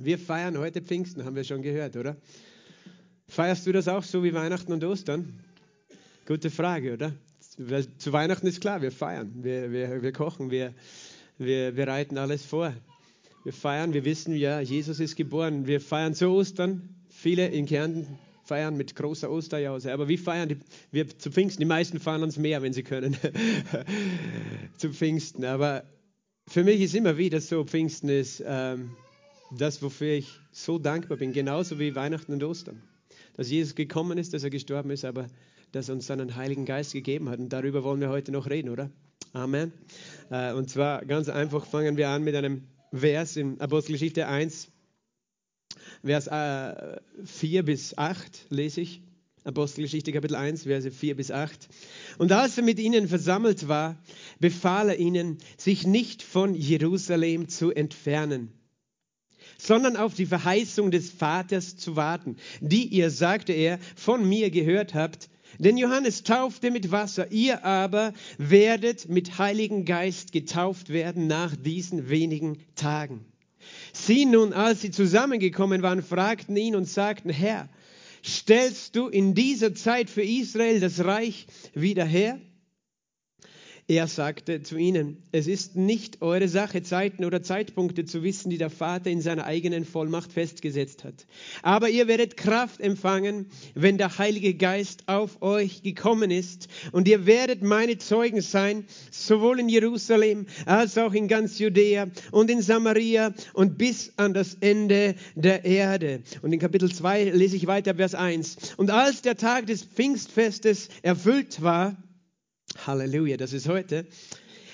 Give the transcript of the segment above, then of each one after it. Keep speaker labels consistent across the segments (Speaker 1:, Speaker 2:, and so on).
Speaker 1: Wir feiern heute Pfingsten, haben wir schon gehört, oder? Feierst du das auch so wie Weihnachten und Ostern? Gute Frage, oder? Zu Weihnachten ist klar, wir feiern, wir, wir, wir kochen, wir, wir bereiten alles vor. Wir feiern, wir wissen, ja, Jesus ist geboren. Wir feiern zu Ostern. Viele in Kärnten feiern mit großer Osterjause. Aber wie feiern die, wir zu Pfingsten? Die meisten feiern ans Meer, wenn sie können, zu Pfingsten. Aber für mich ist immer wieder so, Pfingsten ist ähm, das, wofür ich so dankbar bin, genauso wie Weihnachten und Ostern. Dass Jesus gekommen ist, dass er gestorben ist, aber dass er uns seinen Heiligen Geist gegeben hat. Und darüber wollen wir heute noch reden, oder? Amen. Äh, und zwar ganz einfach fangen wir an mit einem Vers in Apostelgeschichte 1, Vers äh, 4 bis 8 lese ich. Apostelgeschichte Kapitel 1, Verse 4 bis 8. Und als er mit ihnen versammelt war, befahl er ihnen, sich nicht von Jerusalem zu entfernen, sondern auf die Verheißung des Vaters zu warten, die ihr, sagte er, von mir gehört habt. Denn Johannes taufte mit Wasser, ihr aber werdet mit Heiligen Geist getauft werden nach diesen wenigen Tagen. Sie nun, als sie zusammengekommen waren, fragten ihn und sagten, Herr, stellst du in dieser Zeit für Israel das Reich wieder her? Er sagte zu ihnen, es ist nicht eure Sache, Zeiten oder Zeitpunkte zu wissen, die der Vater in seiner eigenen Vollmacht festgesetzt hat. Aber ihr werdet Kraft empfangen, wenn der Heilige Geist auf euch gekommen ist. Und ihr werdet meine Zeugen sein, sowohl in Jerusalem als auch in ganz Judäa und in Samaria und bis an das Ende der Erde. Und in Kapitel 2 lese ich weiter Vers 1. Und als der Tag des Pfingstfestes erfüllt war, Halleluja, das ist heute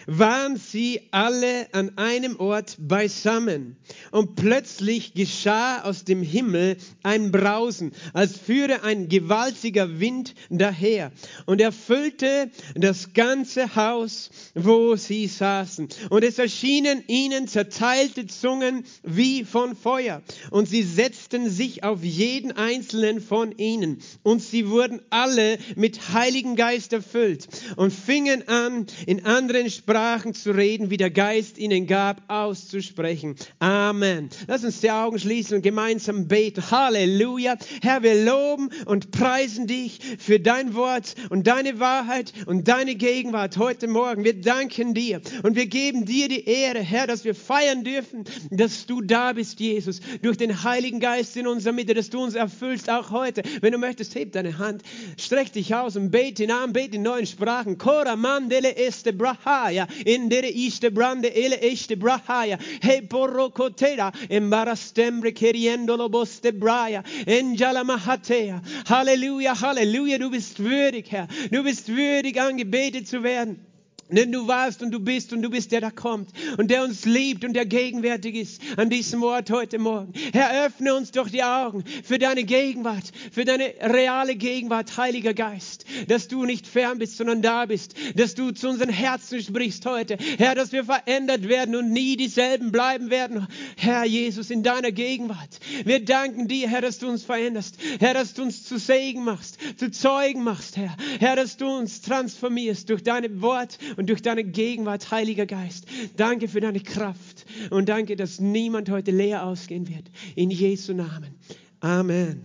Speaker 1: waren sie alle an einem Ort beisammen. Und plötzlich geschah aus dem Himmel ein Brausen, als führe ein gewaltiger Wind daher und erfüllte das ganze Haus, wo sie saßen. Und es erschienen ihnen zerteilte Zungen wie von Feuer. Und sie setzten sich auf jeden einzelnen von ihnen. Und sie wurden alle mit Heiligen Geist erfüllt und fingen an, in anderen Sprachen Sprachen zu reden, wie der Geist ihnen gab, auszusprechen. Amen. Lass uns die Augen schließen und gemeinsam beten. Halleluja. Herr, wir loben und preisen dich für dein Wort und deine Wahrheit und deine Gegenwart heute Morgen. Wir danken dir und wir geben dir die Ehre, Herr, dass wir feiern dürfen, dass du da bist, Jesus, durch den Heiligen Geist in unserer Mitte, dass du uns erfüllst, auch heute. Wenn du möchtest, heb deine Hand, streck dich aus und bete ihn an, bete in neuen Sprachen. Kora mandele este brahaya in dere iste brande ele este brahaya. He porrocotera embarastembre queriendo lo boste braya enjala mahatea. Halleluja, Halleluja, du bist würdig, Herr. Du bist würdig, angebetet zu werden. Denn du warst und du bist und du bist der, der kommt und der uns liebt und der gegenwärtig ist an diesem Ort heute Morgen. Herr, öffne uns doch die Augen für deine Gegenwart, für deine reale Gegenwart, Heiliger Geist, dass du nicht fern bist, sondern da bist, dass du zu unseren Herzen sprichst heute. Herr, dass wir verändert werden und nie dieselben bleiben werden. Herr Jesus, in deiner Gegenwart. Wir danken dir, Herr, dass du uns veränderst. Herr, dass du uns zu Segen machst, zu Zeugen machst, Herr. Herr, dass du uns transformierst durch deine Wort und durch deine Gegenwart, Heiliger Geist. Danke für deine Kraft und danke, dass niemand heute leer ausgehen wird. In Jesu Namen. Amen.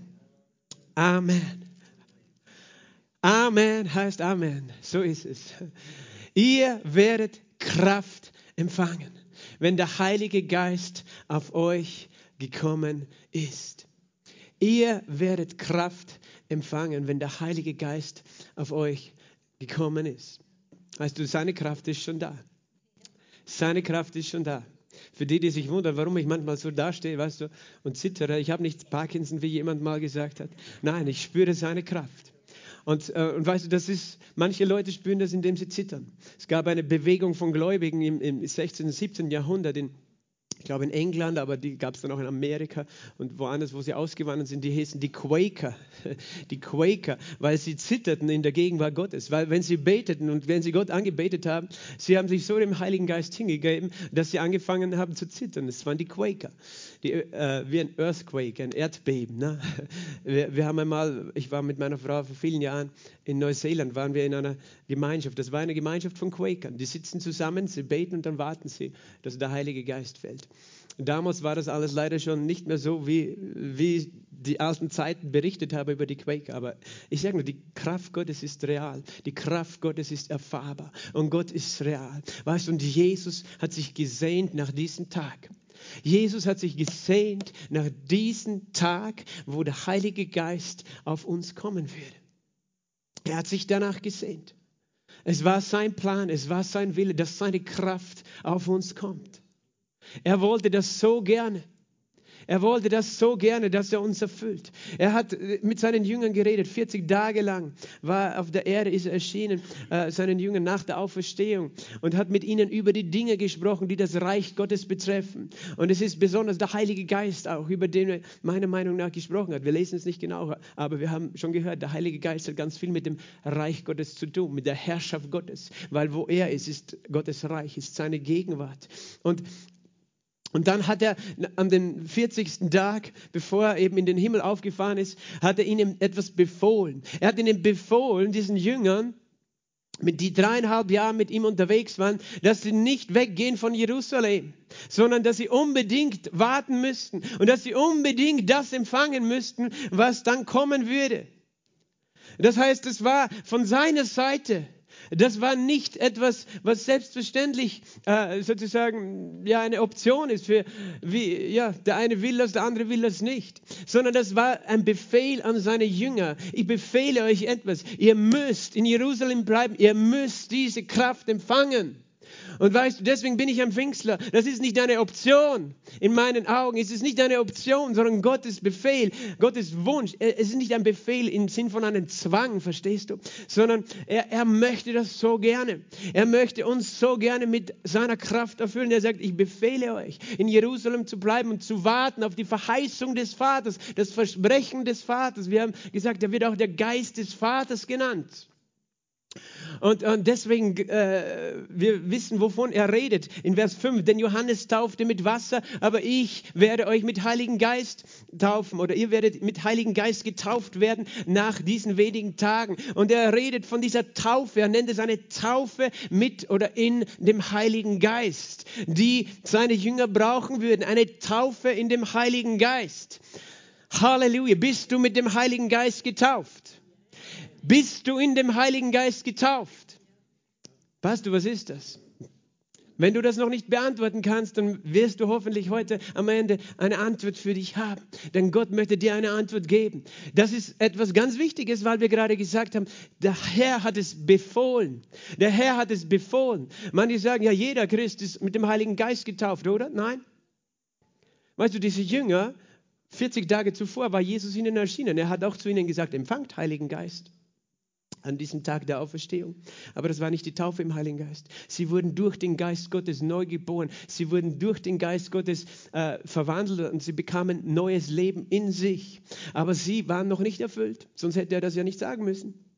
Speaker 1: Amen. Amen heißt Amen. So ist es. Ihr werdet Kraft empfangen, wenn der Heilige Geist auf euch gekommen ist. Ihr werdet Kraft empfangen, wenn der Heilige Geist auf euch gekommen ist. Weißt du, seine Kraft ist schon da. Seine Kraft ist schon da. Für die, die sich wundern, warum ich manchmal so dastehe, weißt du, und zittere, ich habe nicht Parkinson, wie jemand mal gesagt hat. Nein, ich spüre seine Kraft. Und, äh, und weißt du, das ist, manche Leute spüren das, indem sie zittern. Es gab eine Bewegung von Gläubigen im, im 16. und 17. Jahrhundert in ich glaube in England, aber die gab es dann auch in Amerika. Und woanders, wo sie ausgewandert sind, die hießen die Quaker, die Quaker, weil sie zitterten in der Gegenwart Gottes, weil wenn sie beteten und wenn sie Gott angebetet haben, sie haben sich so dem Heiligen Geist hingegeben, dass sie angefangen haben zu zittern. Das waren die Quaker, die, äh, wie ein Earthquake, ein Erdbeben. Ne? Wir, wir haben einmal, ich war mit meiner Frau vor vielen Jahren in Neuseeland, waren wir in einer Gemeinschaft, das war eine Gemeinschaft von Quakern, die sitzen zusammen, sie beten und dann warten sie, dass der Heilige Geist fällt. Damals war das alles leider schon nicht mehr so, wie, wie die alten Zeiten berichtet haben über die Quaker. Aber ich sage nur, die Kraft Gottes ist real. Die Kraft Gottes ist erfahrbar. Und Gott ist real. Weißt du, und Jesus hat sich gesehnt nach diesem Tag. Jesus hat sich gesehnt nach diesem Tag, wo der Heilige Geist auf uns kommen würde. Er hat sich danach gesehnt. Es war sein Plan, es war sein Wille, dass seine Kraft auf uns kommt. Er wollte das so gerne. Er wollte das so gerne, dass er uns erfüllt. Er hat äh, mit seinen Jüngern geredet. 40 Tage lang war auf der Erde, ist er erschienen, äh, seinen Jüngern nach der Auferstehung und hat mit ihnen über die Dinge gesprochen, die das Reich Gottes betreffen. Und es ist besonders der Heilige Geist auch, über den er meiner Meinung nach gesprochen hat. Wir lesen es nicht genau, aber wir haben schon gehört, der Heilige Geist hat ganz viel mit dem Reich Gottes zu tun, mit der Herrschaft Gottes, weil wo er ist, ist Gottes Reich, ist seine Gegenwart. Und und dann hat er an den 40. Tag, bevor er eben in den Himmel aufgefahren ist, hat er ihnen etwas befohlen. Er hat ihnen befohlen, diesen Jüngern, die dreieinhalb Jahre mit ihm unterwegs waren, dass sie nicht weggehen von Jerusalem, sondern dass sie unbedingt warten müssten und dass sie unbedingt das empfangen müssten, was dann kommen würde. Das heißt, es war von seiner Seite das war nicht etwas, was selbstverständlich äh, sozusagen ja eine Option ist für wie ja der eine will das, der andere will das nicht, sondern das war ein Befehl an seine Jünger. Ich befehle euch etwas. Ihr müsst in Jerusalem bleiben. Ihr müsst diese Kraft empfangen. Und weißt du, deswegen bin ich ein Pfingstler. Das ist nicht eine Option. In meinen Augen Es ist nicht eine Option, sondern Gottes Befehl, Gottes Wunsch. Es ist nicht ein Befehl im Sinn von einem Zwang, verstehst du? Sondern er, er möchte das so gerne. Er möchte uns so gerne mit seiner Kraft erfüllen. Er sagt, ich befehle euch, in Jerusalem zu bleiben und zu warten auf die Verheißung des Vaters, das Versprechen des Vaters. Wir haben gesagt, er wird auch der Geist des Vaters genannt. Und, und deswegen, äh, wir wissen, wovon er redet. In Vers 5, denn Johannes taufte mit Wasser, aber ich werde euch mit Heiligen Geist taufen oder ihr werdet mit Heiligen Geist getauft werden nach diesen wenigen Tagen. Und er redet von dieser Taufe, er nennt es eine Taufe mit oder in dem Heiligen Geist, die seine Jünger brauchen würden. Eine Taufe in dem Heiligen Geist. Halleluja, bist du mit dem Heiligen Geist getauft? Bist du in dem Heiligen Geist getauft? Weißt du, was ist das? Wenn du das noch nicht beantworten kannst, dann wirst du hoffentlich heute am Ende eine Antwort für dich haben. Denn Gott möchte dir eine Antwort geben. Das ist etwas ganz Wichtiges, weil wir gerade gesagt haben, der Herr hat es befohlen. Der Herr hat es befohlen. Manche sagen, ja, jeder Christ ist mit dem Heiligen Geist getauft, oder? Nein. Weißt du, diese Jünger, 40 Tage zuvor war Jesus ihnen erschienen. Er hat auch zu ihnen gesagt, empfangt Heiligen Geist an diesem Tag der Auferstehung. Aber das war nicht die Taufe im Heiligen Geist. Sie wurden durch den Geist Gottes neu geboren. Sie wurden durch den Geist Gottes äh, verwandelt und sie bekamen neues Leben in sich. Aber sie waren noch nicht erfüllt. Sonst hätte er das ja nicht sagen müssen.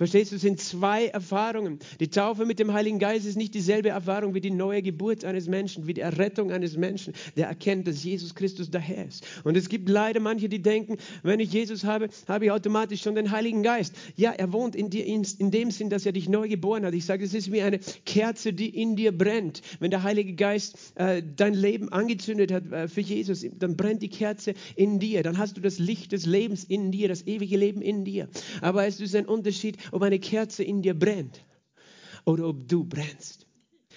Speaker 1: Verstehst du, es sind zwei Erfahrungen. Die Taufe mit dem Heiligen Geist ist nicht dieselbe Erfahrung wie die neue Geburt eines Menschen, wie die Errettung eines Menschen, der erkennt, dass Jesus Christus der Herr ist. Und es gibt leider manche, die denken, wenn ich Jesus habe, habe ich automatisch schon den Heiligen Geist. Ja, er wohnt in dir in, in dem Sinn, dass er dich neu geboren hat. Ich sage, es ist wie eine Kerze, die in dir brennt. Wenn der Heilige Geist äh, dein Leben angezündet hat äh, für Jesus, dann brennt die Kerze in dir. Dann hast du das Licht des Lebens in dir, das ewige Leben in dir. Aber es ist ein Unterschied, ob eine Kerze in dir brennt oder ob du brennst.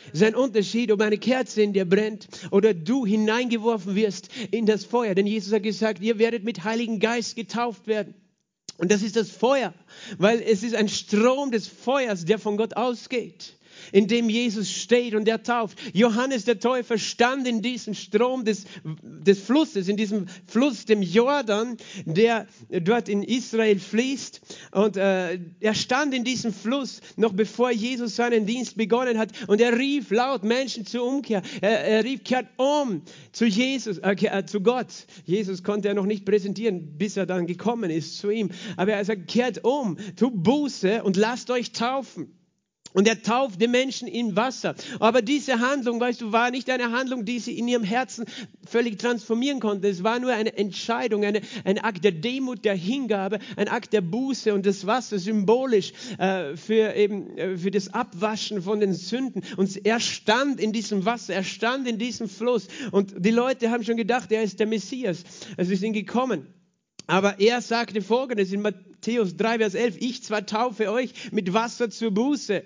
Speaker 1: Es ist ein Unterschied, ob eine Kerze in dir brennt oder du hineingeworfen wirst in das Feuer. Denn Jesus hat gesagt, ihr werdet mit Heiligen Geist getauft werden. Und das ist das Feuer, weil es ist ein Strom des Feuers, der von Gott ausgeht in dem Jesus steht und er tauft. Johannes der Täufer stand in diesem Strom des, des Flusses, in diesem Fluss, dem Jordan, der dort in Israel fließt. Und äh, er stand in diesem Fluss, noch bevor Jesus seinen Dienst begonnen hat. Und er rief laut Menschen zur Umkehr. Er, er rief, kehrt um zu Jesus, äh, äh, zu Gott. Jesus konnte er noch nicht präsentieren, bis er dann gekommen ist zu ihm. Aber er sagt, kehrt um, tu Buße und lasst euch taufen. Und er taufte Menschen im Wasser. Aber diese Handlung, weißt du, war nicht eine Handlung, die sie in ihrem Herzen völlig transformieren konnte. Es war nur eine Entscheidung, eine, ein Akt der Demut, der Hingabe, ein Akt der Buße und das Wasser symbolisch äh, für eben äh, für das Abwaschen von den Sünden. Und er stand in diesem Wasser, er stand in diesem Fluss. Und die Leute haben schon gedacht, er ist der Messias. Also sie sind gekommen. Aber er sagte folgendes in Matthäus 3, Vers 11, ich zwar taufe euch mit Wasser zur Buße,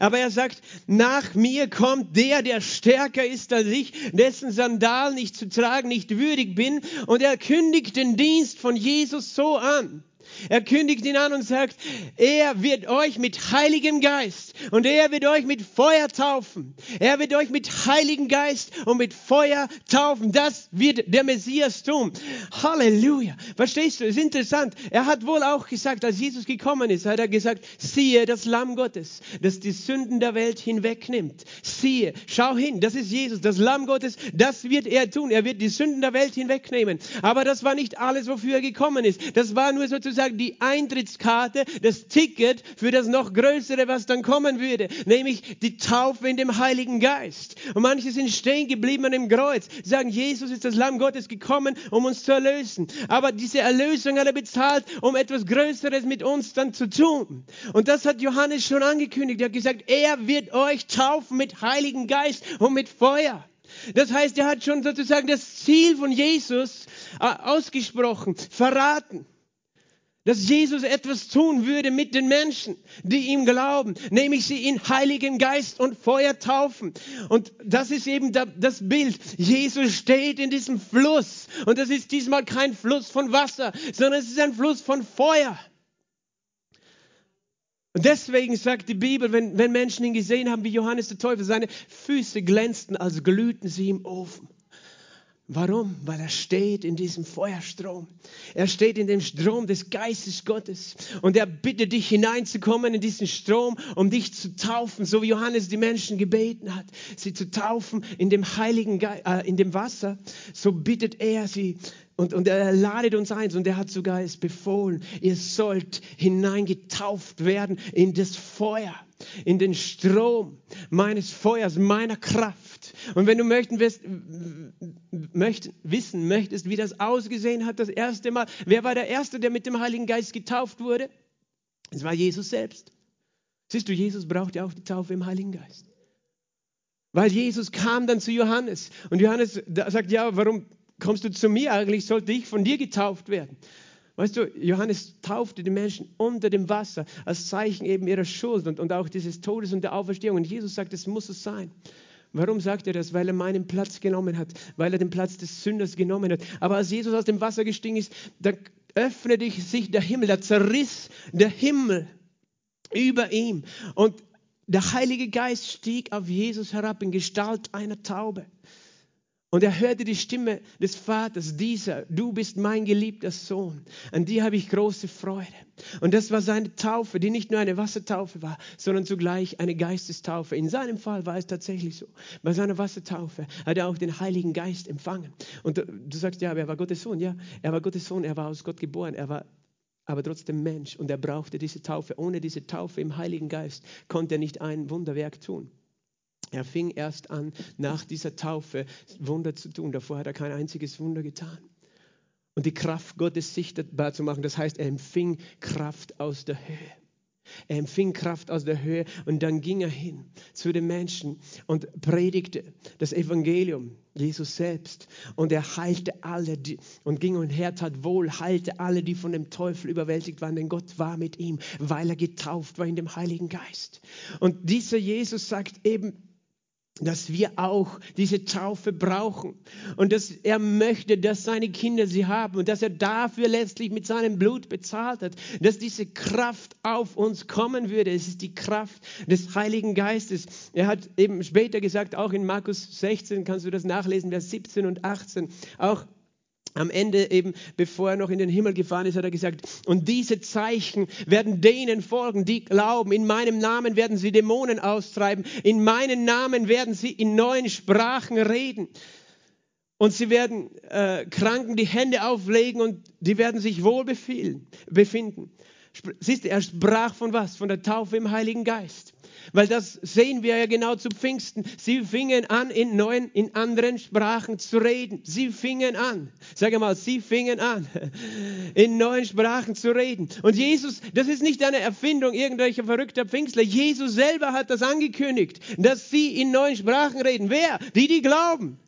Speaker 1: aber er sagt, nach mir kommt der, der stärker ist als ich, dessen Sandalen ich zu tragen nicht würdig bin, und er kündigt den Dienst von Jesus so an. Er kündigt ihn an und sagt, er wird euch mit Heiligem Geist und er wird euch mit Feuer taufen. Er wird euch mit Heiligem Geist und mit Feuer taufen. Das wird der Messias tun. Halleluja. Verstehst du? Es ist interessant. Er hat wohl auch gesagt, als Jesus gekommen ist, hat er gesagt, siehe das Lamm Gottes, das die Sünden der Welt hinwegnimmt. Siehe, schau hin, das ist Jesus, das Lamm Gottes, das wird er tun. Er wird die Sünden der Welt hinwegnehmen. Aber das war nicht alles, wofür er gekommen ist. Das war nur sozusagen sozusagen die Eintrittskarte, das Ticket für das noch Größere, was dann kommen würde, nämlich die Taufe in dem Heiligen Geist. Und manche sind stehen geblieben an dem Kreuz, sagen, Jesus ist das Lamm Gottes gekommen, um uns zu erlösen. Aber diese Erlösung hat er bezahlt, um etwas Größeres mit uns dann zu tun. Und das hat Johannes schon angekündigt. Er hat gesagt, er wird euch taufen mit Heiligen Geist und mit Feuer. Das heißt, er hat schon sozusagen das Ziel von Jesus äh, ausgesprochen, verraten dass Jesus etwas tun würde mit den Menschen, die ihm glauben, nämlich sie in Heiligen Geist und Feuer taufen. Und das ist eben das Bild. Jesus steht in diesem Fluss und das ist diesmal kein Fluss von Wasser, sondern es ist ein Fluss von Feuer. Und deswegen sagt die Bibel, wenn, wenn Menschen ihn gesehen haben wie Johannes der Täufer, seine Füße glänzten, als glühten sie im Ofen. Warum? Weil er steht in diesem Feuerstrom. Er steht in dem Strom des Geistes Gottes. Und er bittet dich hineinzukommen in diesen Strom, um dich zu taufen, so wie Johannes die Menschen gebeten hat, sie zu taufen in dem Heiligen Ge äh, in dem Wasser. So bittet er sie und, und er ladet uns ein und er hat sogar es befohlen, ihr sollt hineingetauft werden in das Feuer in den Strom meines Feuers, meiner Kraft. Und wenn du möchten, wirst, möcht, wissen möchtest, wie das ausgesehen hat, das erste Mal, wer war der Erste, der mit dem Heiligen Geist getauft wurde? Es war Jesus selbst. Siehst du, Jesus braucht ja auch die Taufe im Heiligen Geist. Weil Jesus kam dann zu Johannes und Johannes sagt, ja, warum kommst du zu mir? Eigentlich sollte ich von dir getauft werden. Weißt du, Johannes taufte die Menschen unter dem Wasser als Zeichen eben ihrer Schuld und, und auch dieses Todes und der Auferstehung. Und Jesus sagt, es muss es sein. Warum sagt er das? Weil er meinen Platz genommen hat, weil er den Platz des Sünders genommen hat. Aber als Jesus aus dem Wasser gestiegen ist, da öffnete sich der Himmel, da zerriss der Himmel über ihm. Und der Heilige Geist stieg auf Jesus herab in Gestalt einer Taube. Und er hörte die Stimme des Vaters, dieser, du bist mein geliebter Sohn, an dir habe ich große Freude. Und das war seine Taufe, die nicht nur eine Wassertaufe war, sondern zugleich eine Geistestaufe. In seinem Fall war es tatsächlich so. Bei seiner Wassertaufe hat er auch den Heiligen Geist empfangen. Und du sagst, ja, aber er war Gottes Sohn. Ja, er war Gottes Sohn, er war aus Gott geboren, er war aber trotzdem Mensch und er brauchte diese Taufe. Ohne diese Taufe im Heiligen Geist konnte er nicht ein Wunderwerk tun. Er fing erst an, nach dieser Taufe Wunder zu tun. Davor hat er kein einziges Wunder getan. Und die Kraft Gottes sichtbar zu machen, das heißt, er empfing Kraft aus der Höhe. Er empfing Kraft aus der Höhe und dann ging er hin zu den Menschen und predigte das Evangelium, Jesus selbst. Und er heilte alle die, und ging und her, tat wohl, heilte alle, die von dem Teufel überwältigt waren, denn Gott war mit ihm, weil er getauft war in dem Heiligen Geist. Und dieser Jesus sagt eben, dass wir auch diese Taufe brauchen und dass er möchte, dass seine Kinder sie haben und dass er dafür letztlich mit seinem Blut bezahlt hat, dass diese Kraft auf uns kommen würde. Es ist die Kraft des Heiligen Geistes. Er hat eben später gesagt, auch in Markus 16 kannst du das nachlesen, Vers 17 und 18, auch am Ende eben, bevor er noch in den Himmel gefahren ist, hat er gesagt, und diese Zeichen werden denen folgen, die glauben. In meinem Namen werden sie Dämonen austreiben. In meinem Namen werden sie in neuen Sprachen reden. Und sie werden äh, Kranken die Hände auflegen und die werden sich wohl befinden. Siehst du, er sprach von was? Von der Taufe im Heiligen Geist. Weil das sehen wir ja genau zu Pfingsten. Sie fingen an, in neuen, in anderen Sprachen zu reden. Sie fingen an. Sag mal, sie fingen an, in neuen Sprachen zu reden. Und Jesus, das ist nicht eine Erfindung irgendwelcher verrückter Pfingstler. Jesus selber hat das angekündigt, dass sie in neuen Sprachen reden. Wer? Die, die glauben.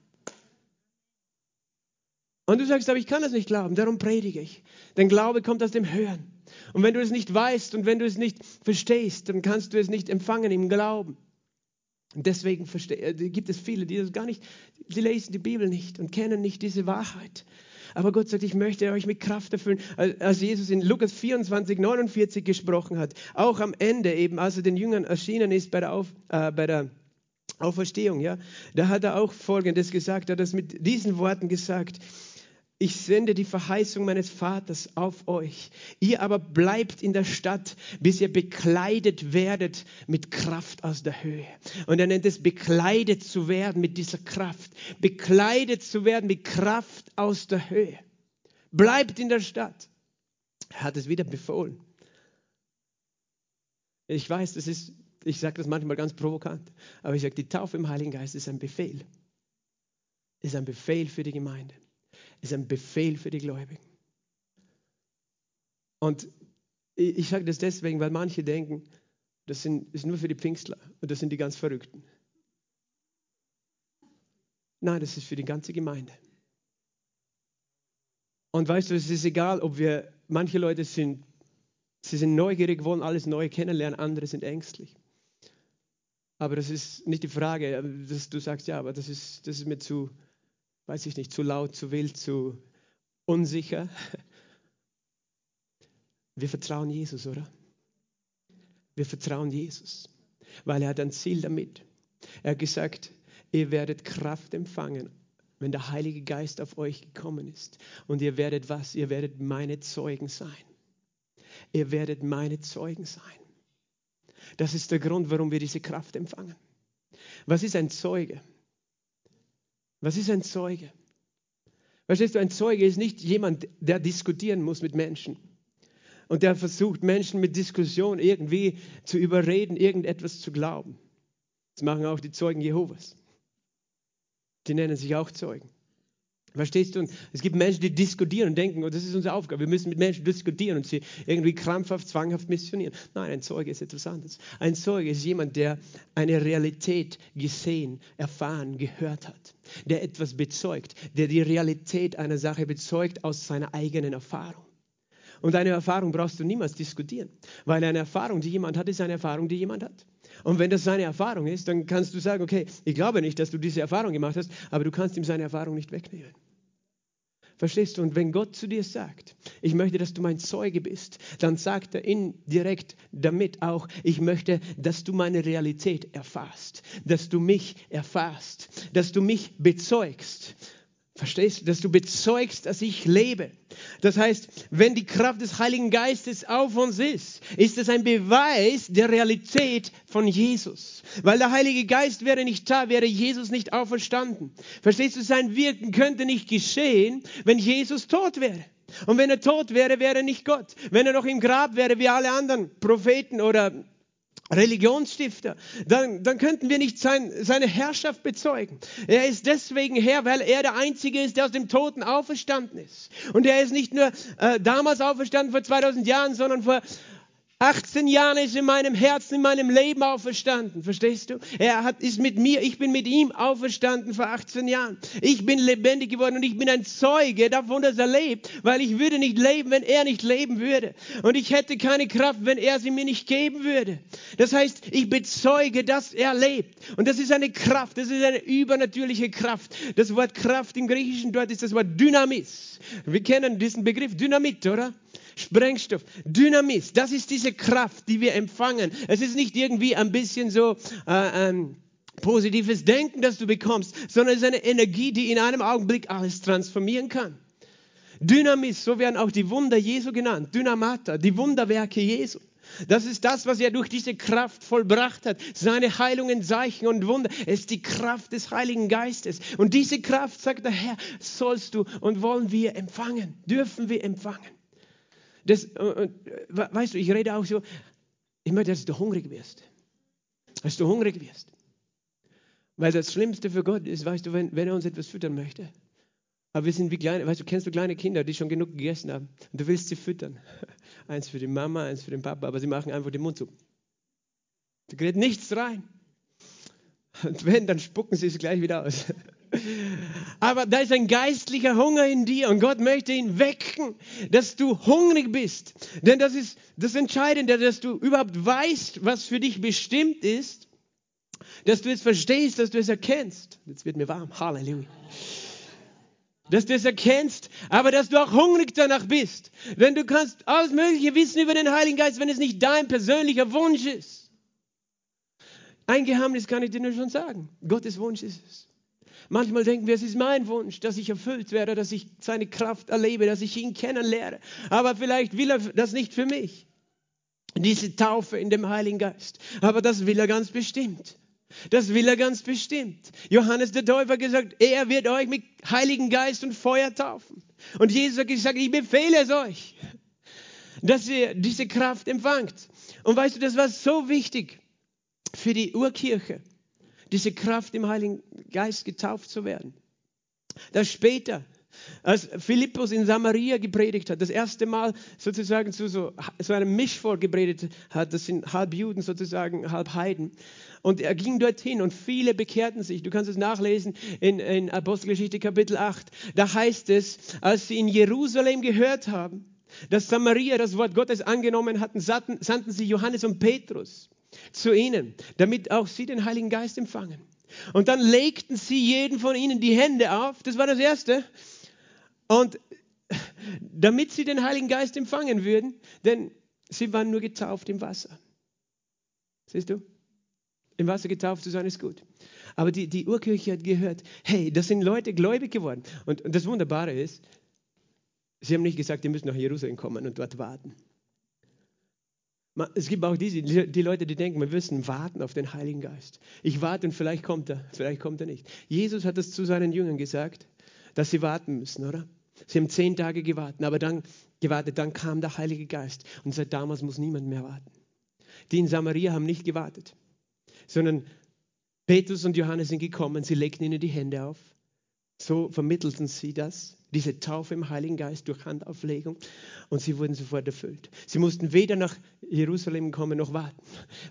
Speaker 1: Und du sagst, aber ich kann das nicht glauben, darum predige ich. Denn Glaube kommt aus dem Hören. Und wenn du es nicht weißt und wenn du es nicht verstehst, dann kannst du es nicht empfangen im Glauben. Und deswegen äh, gibt es viele, die das gar nicht, sie lesen die Bibel nicht und kennen nicht diese Wahrheit. Aber Gott sagt, ich möchte euch mit Kraft erfüllen. Als Jesus in Lukas 24, 49 gesprochen hat, auch am Ende eben, als er den Jüngern erschienen ist bei der, Auf, äh, bei der Auferstehung, ja, da hat er auch Folgendes gesagt, er hat das mit diesen Worten gesagt ich sende die Verheißung meines Vaters auf euch. Ihr aber bleibt in der Stadt, bis ihr bekleidet werdet mit Kraft aus der Höhe. Und er nennt es bekleidet zu werden mit dieser Kraft. Bekleidet zu werden mit Kraft aus der Höhe. Bleibt in der Stadt. Er hat es wieder befohlen. Ich weiß, das ist, ich sage das manchmal ganz provokant, aber ich sage, die Taufe im Heiligen Geist ist ein Befehl. Ist ein Befehl für die Gemeinde ist ein Befehl für die Gläubigen. Und ich sage das deswegen, weil manche denken, das sind, ist nur für die Pfingstler und das sind die ganz Verrückten. Nein, das ist für die ganze Gemeinde. Und weißt du, es ist egal, ob wir, manche Leute sind, sie sind neugierig, wollen alles Neue kennenlernen, andere sind ängstlich. Aber das ist nicht die Frage, dass du sagst, ja, aber das ist, das ist mir zu, weiß ich nicht, zu laut, zu wild, zu unsicher. Wir vertrauen Jesus, oder? Wir vertrauen Jesus, weil er hat ein Ziel damit. Er hat gesagt, ihr werdet Kraft empfangen, wenn der Heilige Geist auf euch gekommen ist. Und ihr werdet was? Ihr werdet meine Zeugen sein. Ihr werdet meine Zeugen sein. Das ist der Grund, warum wir diese Kraft empfangen. Was ist ein Zeuge? Was ist ein Zeuge? Verstehst du, ein Zeuge ist nicht jemand, der diskutieren muss mit Menschen und der versucht, Menschen mit Diskussion irgendwie zu überreden, irgendetwas zu glauben. Das machen auch die Zeugen Jehovas. Die nennen sich auch Zeugen. Verstehst du? Und es gibt Menschen, die diskutieren und denken, oh, das ist unsere Aufgabe. Wir müssen mit Menschen diskutieren und sie irgendwie krampfhaft, zwanghaft missionieren. Nein, ein Zeuge ist etwas anderes. Ein Zeuge ist jemand, der eine Realität gesehen, erfahren, gehört hat. Der etwas bezeugt, der die Realität einer Sache bezeugt aus seiner eigenen Erfahrung. Und eine Erfahrung brauchst du niemals diskutieren, weil eine Erfahrung, die jemand hat, ist eine Erfahrung, die jemand hat. Und wenn das seine Erfahrung ist, dann kannst du sagen, okay, ich glaube nicht, dass du diese Erfahrung gemacht hast, aber du kannst ihm seine Erfahrung nicht wegnehmen. Verstehst du? Und wenn Gott zu dir sagt, ich möchte, dass du mein Zeuge bist, dann sagt er indirekt damit auch, ich möchte, dass du meine Realität erfasst, dass du mich erfasst, dass du mich bezeugst. Verstehst du, dass du bezeugst, dass ich lebe. Das heißt, wenn die Kraft des Heiligen Geistes auf uns ist, ist es ein Beweis der Realität von Jesus. Weil der Heilige Geist wäre nicht da, wäre Jesus nicht auferstanden. Verstehst du, sein Wirken könnte nicht geschehen, wenn Jesus tot wäre. Und wenn er tot wäre, wäre er nicht Gott. Wenn er noch im Grab wäre, wie alle anderen Propheten oder Religionsstifter, dann, dann könnten wir nicht sein, seine Herrschaft bezeugen. Er ist deswegen Herr, weil er der Einzige ist, der aus dem Toten auferstanden ist. Und er ist nicht nur äh, damals auferstanden vor 2000 Jahren, sondern vor 18 Jahren ist in meinem Herzen, in meinem Leben auferstanden. Verstehst du? Er hat, ist mit mir, ich bin mit ihm auferstanden vor 18 Jahren. Ich bin lebendig geworden und ich bin ein Zeuge davon, dass er lebt, weil ich würde nicht leben, wenn er nicht leben würde. Und ich hätte keine Kraft, wenn er sie mir nicht geben würde. Das heißt, ich bezeuge, dass er lebt. Und das ist eine Kraft, das ist eine übernatürliche Kraft. Das Wort Kraft im Griechischen dort ist das Wort Dynamis. Wir kennen diesen Begriff Dynamit, oder? Sprengstoff, Dynamis, das ist diese Kraft, die wir empfangen. Es ist nicht irgendwie ein bisschen so äh, ähm, positives Denken, das du bekommst, sondern es ist eine Energie, die in einem Augenblick alles transformieren kann. Dynamis, so werden auch die Wunder Jesu genannt. Dynamata, die Wunderwerke Jesu. Das ist das, was er durch diese Kraft vollbracht hat. Seine Heilungen, Zeichen und Wunder. Es ist die Kraft des Heiligen Geistes. Und diese Kraft, sagt der Herr, sollst du und wollen wir empfangen, dürfen wir empfangen. Das, äh, weißt du, ich rede auch so, ich möchte, dass du hungrig wirst. dass du hungrig wirst. Weil das Schlimmste für Gott ist, weißt du, wenn, wenn er uns etwas füttern möchte. Aber wir sind wie kleine, weißt du, kennst du kleine Kinder, die schon genug gegessen haben und du willst sie füttern. Eins für die Mama, eins für den Papa, aber sie machen einfach den Mund zu. Da gerät nichts rein. Und wenn, dann spucken sie es gleich wieder aus. Aber da ist ein geistlicher Hunger in dir und Gott möchte ihn wecken, dass du hungrig bist. Denn das ist das Entscheidende, dass du überhaupt weißt, was für dich bestimmt ist, dass du es verstehst, dass du es erkennst. Jetzt wird mir warm. Halleluja. Dass du es erkennst, aber dass du auch hungrig danach bist. Denn du kannst alles Mögliche wissen über den Heiligen Geist, wenn es nicht dein persönlicher Wunsch ist. Ein Geheimnis kann ich dir nur schon sagen. Gottes Wunsch ist es. Manchmal denken wir, es ist mein Wunsch, dass ich erfüllt werde, dass ich seine Kraft erlebe, dass ich ihn kennenlerne. Aber vielleicht will er das nicht für mich. Diese Taufe in dem Heiligen Geist. Aber das will er ganz bestimmt. Das will er ganz bestimmt. Johannes der Täufer gesagt, er wird euch mit Heiligen Geist und Feuer taufen. Und Jesus hat gesagt, ich befehle es euch, dass ihr diese Kraft empfangt. Und weißt du, das war so wichtig für die Urkirche diese Kraft im Heiligen Geist getauft zu werden. Das später, als Philippus in Samaria gepredigt hat, das erste Mal sozusagen zu so, so einem Mischvolk gepredigt hat, das sind halb Juden sozusagen, halb Heiden. Und er ging dorthin und viele bekehrten sich. Du kannst es nachlesen in, in Apostelgeschichte Kapitel 8. Da heißt es, als sie in Jerusalem gehört haben, dass Samaria das Wort Gottes angenommen hatten, sandten sie Johannes und Petrus zu ihnen, damit auch sie den Heiligen Geist empfangen. Und dann legten sie jeden von ihnen die Hände auf, das war das Erste, und damit sie den Heiligen Geist empfangen würden, denn sie waren nur getauft im Wasser. Siehst du? Im Wasser getauft zu sein ist gut. Aber die, die Urkirche hat gehört, hey, das sind Leute gläubig geworden. Und, und das Wunderbare ist, sie haben nicht gesagt, ihr müsst nach Jerusalem kommen und dort warten. Es gibt auch diese, die Leute, die denken, wir müssen warten auf den Heiligen Geist. Ich warte und vielleicht kommt er, vielleicht kommt er nicht. Jesus hat es zu seinen Jüngern gesagt, dass sie warten müssen, oder? Sie haben zehn Tage gewartet, aber dann gewartet, dann kam der Heilige Geist und seit damals muss niemand mehr warten. Die in Samaria haben nicht gewartet, sondern Petrus und Johannes sind gekommen, sie legten ihnen die Hände auf. So vermittelten sie das diese Taufe im Heiligen Geist durch Handauflegung und sie wurden sofort erfüllt. Sie mussten weder nach Jerusalem kommen noch warten.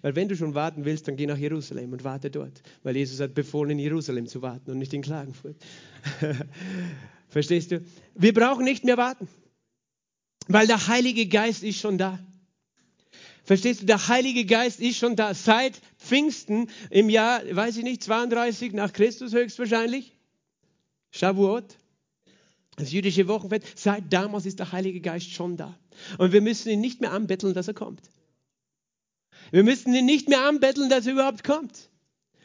Speaker 1: Weil wenn du schon warten willst, dann geh nach Jerusalem und warte dort. Weil Jesus hat befohlen, in Jerusalem zu warten und nicht in Klagenfurt. Verstehst du? Wir brauchen nicht mehr warten. Weil der Heilige Geist ist schon da. Verstehst du, der Heilige Geist ist schon da. Seit Pfingsten im Jahr, weiß ich nicht, 32 nach Christus höchstwahrscheinlich. Shavuot das jüdische Wochenfest, seit damals ist der Heilige Geist schon da. Und wir müssen ihn nicht mehr anbetteln, dass er kommt. Wir müssen ihn nicht mehr anbetteln, dass er überhaupt kommt.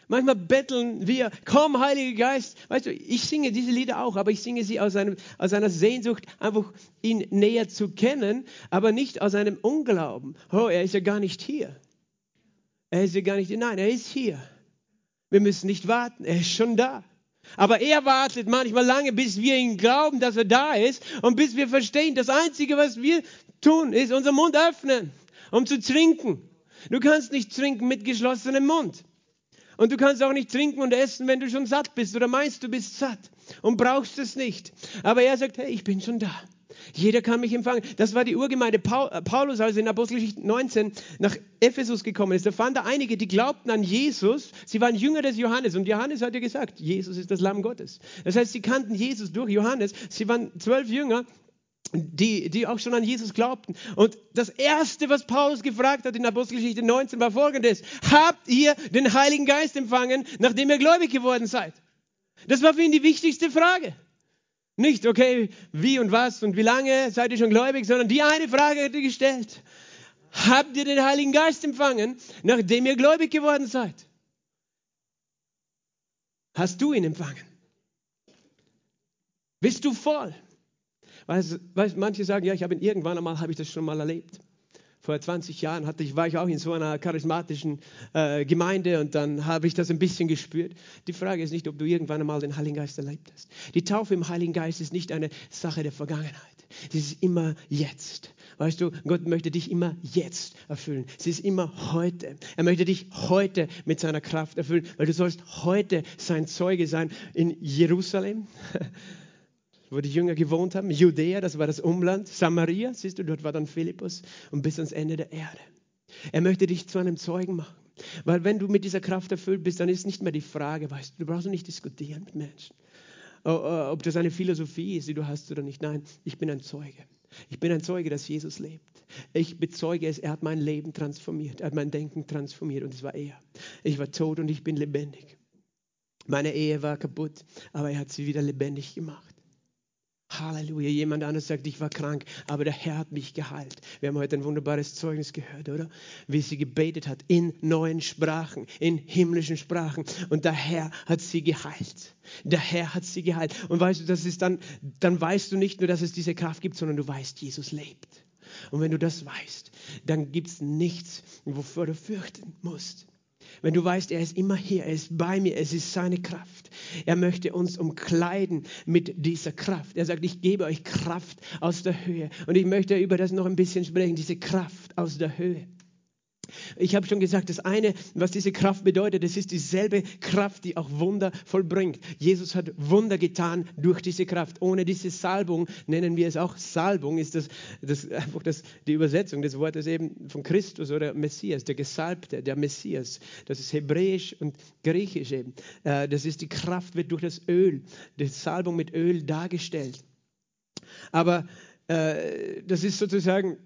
Speaker 1: Manchmal betteln wir, komm, Heiliger Geist. Weißt du, ich singe diese Lieder auch, aber ich singe sie aus, einem, aus einer Sehnsucht, einfach ihn näher zu kennen, aber nicht aus einem Unglauben. Oh, er ist ja gar nicht hier. Er ist ja gar nicht hier. Nein, er ist hier. Wir müssen nicht warten, er ist schon da. Aber er wartet manchmal lange, bis wir ihn glauben, dass er da ist und bis wir verstehen, das Einzige, was wir tun, ist unseren Mund öffnen, um zu trinken. Du kannst nicht trinken mit geschlossenem Mund. Und du kannst auch nicht trinken und essen, wenn du schon satt bist oder meinst, du bist satt und brauchst es nicht. Aber er sagt, hey, ich bin schon da. Jeder kann mich empfangen. Das war die Urgemeinde äh, Paulus, als er in Apostelgeschichte 19 nach Ephesus gekommen ist. Da fand er einige, die glaubten an Jesus. Sie waren Jünger des Johannes. Und Johannes hat ja gesagt, Jesus ist das Lamm Gottes. Das heißt, sie kannten Jesus durch Johannes. Sie waren zwölf Jünger, die, die auch schon an Jesus glaubten. Und das Erste, was Paulus gefragt hat in Apostelgeschichte 19, war folgendes. Habt ihr den Heiligen Geist empfangen, nachdem ihr gläubig geworden seid? Das war für ihn die wichtigste Frage. Nicht, okay, wie und was und wie lange seid ihr schon gläubig, sondern die eine Frage er gestellt. Habt ihr den Heiligen Geist empfangen, nachdem ihr gläubig geworden seid? Hast du ihn empfangen? Bist du voll? Weißt, weißt, manche sagen, ja, ich habe ihn irgendwann einmal, habe ich das schon mal erlebt vor 20 Jahren hatte ich, war ich auch in so einer charismatischen äh, Gemeinde und dann habe ich das ein bisschen gespürt. Die Frage ist nicht, ob du irgendwann einmal den Heiligen Geist erlebt hast. Die Taufe im Heiligen Geist ist nicht eine Sache der Vergangenheit. Sie ist immer jetzt. Weißt du, Gott möchte dich immer jetzt erfüllen. Sie ist immer heute. Er möchte dich heute mit seiner Kraft erfüllen, weil du sollst heute sein Zeuge sein in Jerusalem, wo die Jünger gewohnt haben, Judäa, das war das Umland, Samaria, siehst du, dort war dann Philippus und bis ans Ende der Erde. Er möchte dich zu einem Zeugen machen. Weil wenn du mit dieser Kraft erfüllt bist, dann ist nicht mehr die Frage, weißt du, du brauchst nicht diskutieren mit Menschen, ob das eine Philosophie ist, die du hast oder nicht. Nein, ich bin ein Zeuge. Ich bin ein Zeuge, dass Jesus lebt. Ich bezeuge es, er hat mein Leben transformiert, er hat mein Denken transformiert und es war er. Ich war tot und ich bin lebendig. Meine Ehe war kaputt, aber er hat sie wieder lebendig gemacht. Halleluja. Jemand anderes sagt, ich war krank, aber der Herr hat mich geheilt. Wir haben heute ein wunderbares Zeugnis gehört, oder? Wie sie gebetet hat in neuen Sprachen, in himmlischen Sprachen. Und der Herr hat sie geheilt. Der Herr hat sie geheilt. Und weißt du, das ist dann, dann weißt du nicht nur, dass es diese Kraft gibt, sondern du weißt, Jesus lebt. Und wenn du das weißt, dann gibt es nichts, wovor du fürchten musst. Wenn du weißt, er ist immer hier, er ist bei mir, es ist seine Kraft. Er möchte uns umkleiden mit dieser Kraft. Er sagt, ich gebe euch Kraft aus der Höhe. Und ich möchte über das noch ein bisschen sprechen, diese Kraft aus der Höhe. Ich habe schon gesagt, das eine, was diese Kraft bedeutet, das ist dieselbe Kraft, die auch Wunder vollbringt. Jesus hat Wunder getan durch diese Kraft. Ohne diese Salbung, nennen wir es auch Salbung, ist das, das einfach das, die Übersetzung des Wortes eben von Christus oder Messias, der Gesalbte, der Messias. Das ist Hebräisch und Griechisch eben. Äh, das ist die Kraft, wird durch das Öl, die Salbung mit Öl dargestellt. Aber äh, das ist sozusagen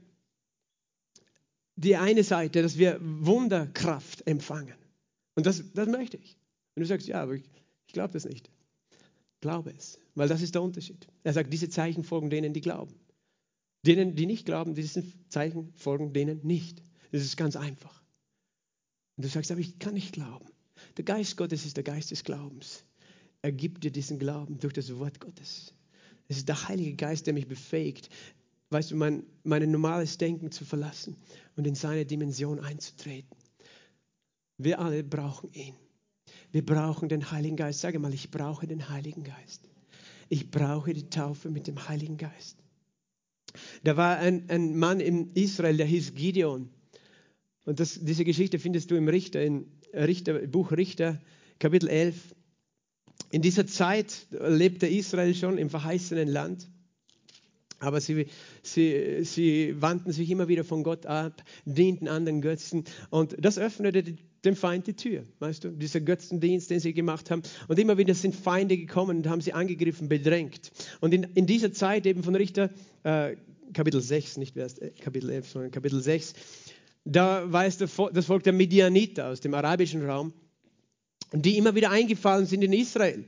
Speaker 1: die eine Seite, dass wir Wunderkraft empfangen. Und das, das möchte ich. Und du sagst, ja, aber ich, ich glaube das nicht. Glaube es, weil das ist der Unterschied. Er sagt, diese Zeichen folgen denen, die glauben. Denen, die nicht glauben, diese Zeichen folgen denen nicht. Das ist ganz einfach. Und du sagst, aber ich kann nicht glauben. Der Geist Gottes ist der Geist des Glaubens. Er gibt dir diesen Glauben durch das Wort Gottes. Es ist der Heilige Geist, der mich befähigt, weißt du, mein, mein normales Denken zu verlassen und in seine Dimension einzutreten. Wir alle brauchen ihn. Wir brauchen den Heiligen Geist. Sage mal, ich brauche den Heiligen Geist. Ich brauche die Taufe mit dem Heiligen Geist. Da war ein, ein Mann in Israel, der hieß Gideon. Und das, diese Geschichte findest du im Richter, in Richter, Buch Richter, Kapitel 11. In dieser Zeit lebte Israel schon im verheißenen Land. Aber sie, sie, sie wandten sich immer wieder von Gott ab, dienten anderen Götzen und das öffnete dem Feind die Tür, weißt du, dieser Götzendienst, den sie gemacht haben. Und immer wieder sind Feinde gekommen und haben sie angegriffen, bedrängt. Und in, in dieser Zeit eben von Richter, äh, Kapitel 6, nicht äh, Kapitel 11, sondern Kapitel 6, da war das Volk der Midianiter aus dem arabischen Raum, die immer wieder eingefallen sind in Israel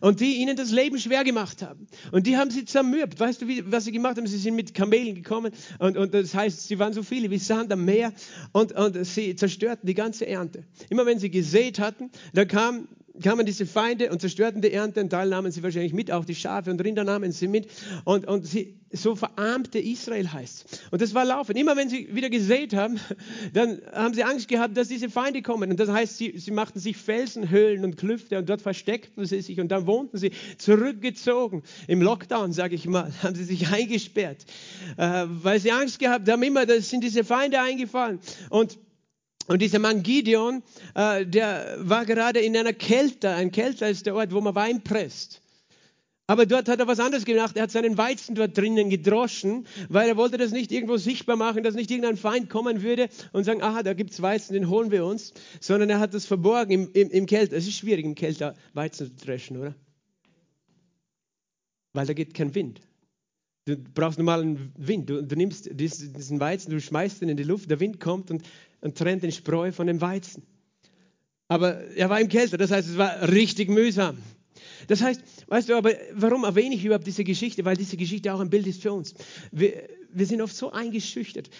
Speaker 1: und die ihnen das Leben schwer gemacht haben. Und die haben sie zermürbt. Weißt du, wie, was sie gemacht haben? Sie sind mit Kamelen gekommen und, und das heißt, sie waren so viele wie Sand am Meer und, und sie zerstörten die ganze Ernte. Immer wenn sie gesät hatten, da kam kamen diese Feinde und zerstörten die Ernte. Einen Teil nahmen sie wahrscheinlich mit, auch die Schafe und Rinder nahmen sie mit. Und, und sie, so verarmte Israel heißt Und das war laufen. Immer wenn sie wieder gesät haben, dann haben sie Angst gehabt, dass diese Feinde kommen. Und das heißt, sie, sie machten sich Felsenhöhlen und Klüfte und dort versteckten sie sich und dann wohnten sie zurückgezogen. Im Lockdown, sage ich mal, haben sie sich eingesperrt, äh, weil sie Angst gehabt haben. Immer, da sind diese Feinde eingefallen. Und und dieser Mann Gideon, äh, der war gerade in einer Kälte. Ein Kälte ist der Ort, wo man Wein presst. Aber dort hat er was anderes gemacht. Er hat seinen Weizen dort drinnen gedroschen, weil er wollte das nicht irgendwo sichtbar machen, dass nicht irgendein Feind kommen würde und sagen, aha, da gibt's Weizen, den holen wir uns. Sondern er hat das verborgen im, im, im Kälte. Es ist schwierig, im Kälte Weizen zu dreschen, oder? Weil da geht kein Wind. Du brauchst normalen Wind. Du, du nimmst diesen Weizen, du schmeißt ihn in die Luft, der Wind kommt und und trennt den Spreu von dem Weizen. Aber er war im Kälte, das heißt, es war richtig mühsam. Das heißt, weißt du, aber warum erwähne ich überhaupt diese Geschichte? Weil diese Geschichte auch ein Bild ist für uns. Wir, wir sind oft so eingeschüchtert,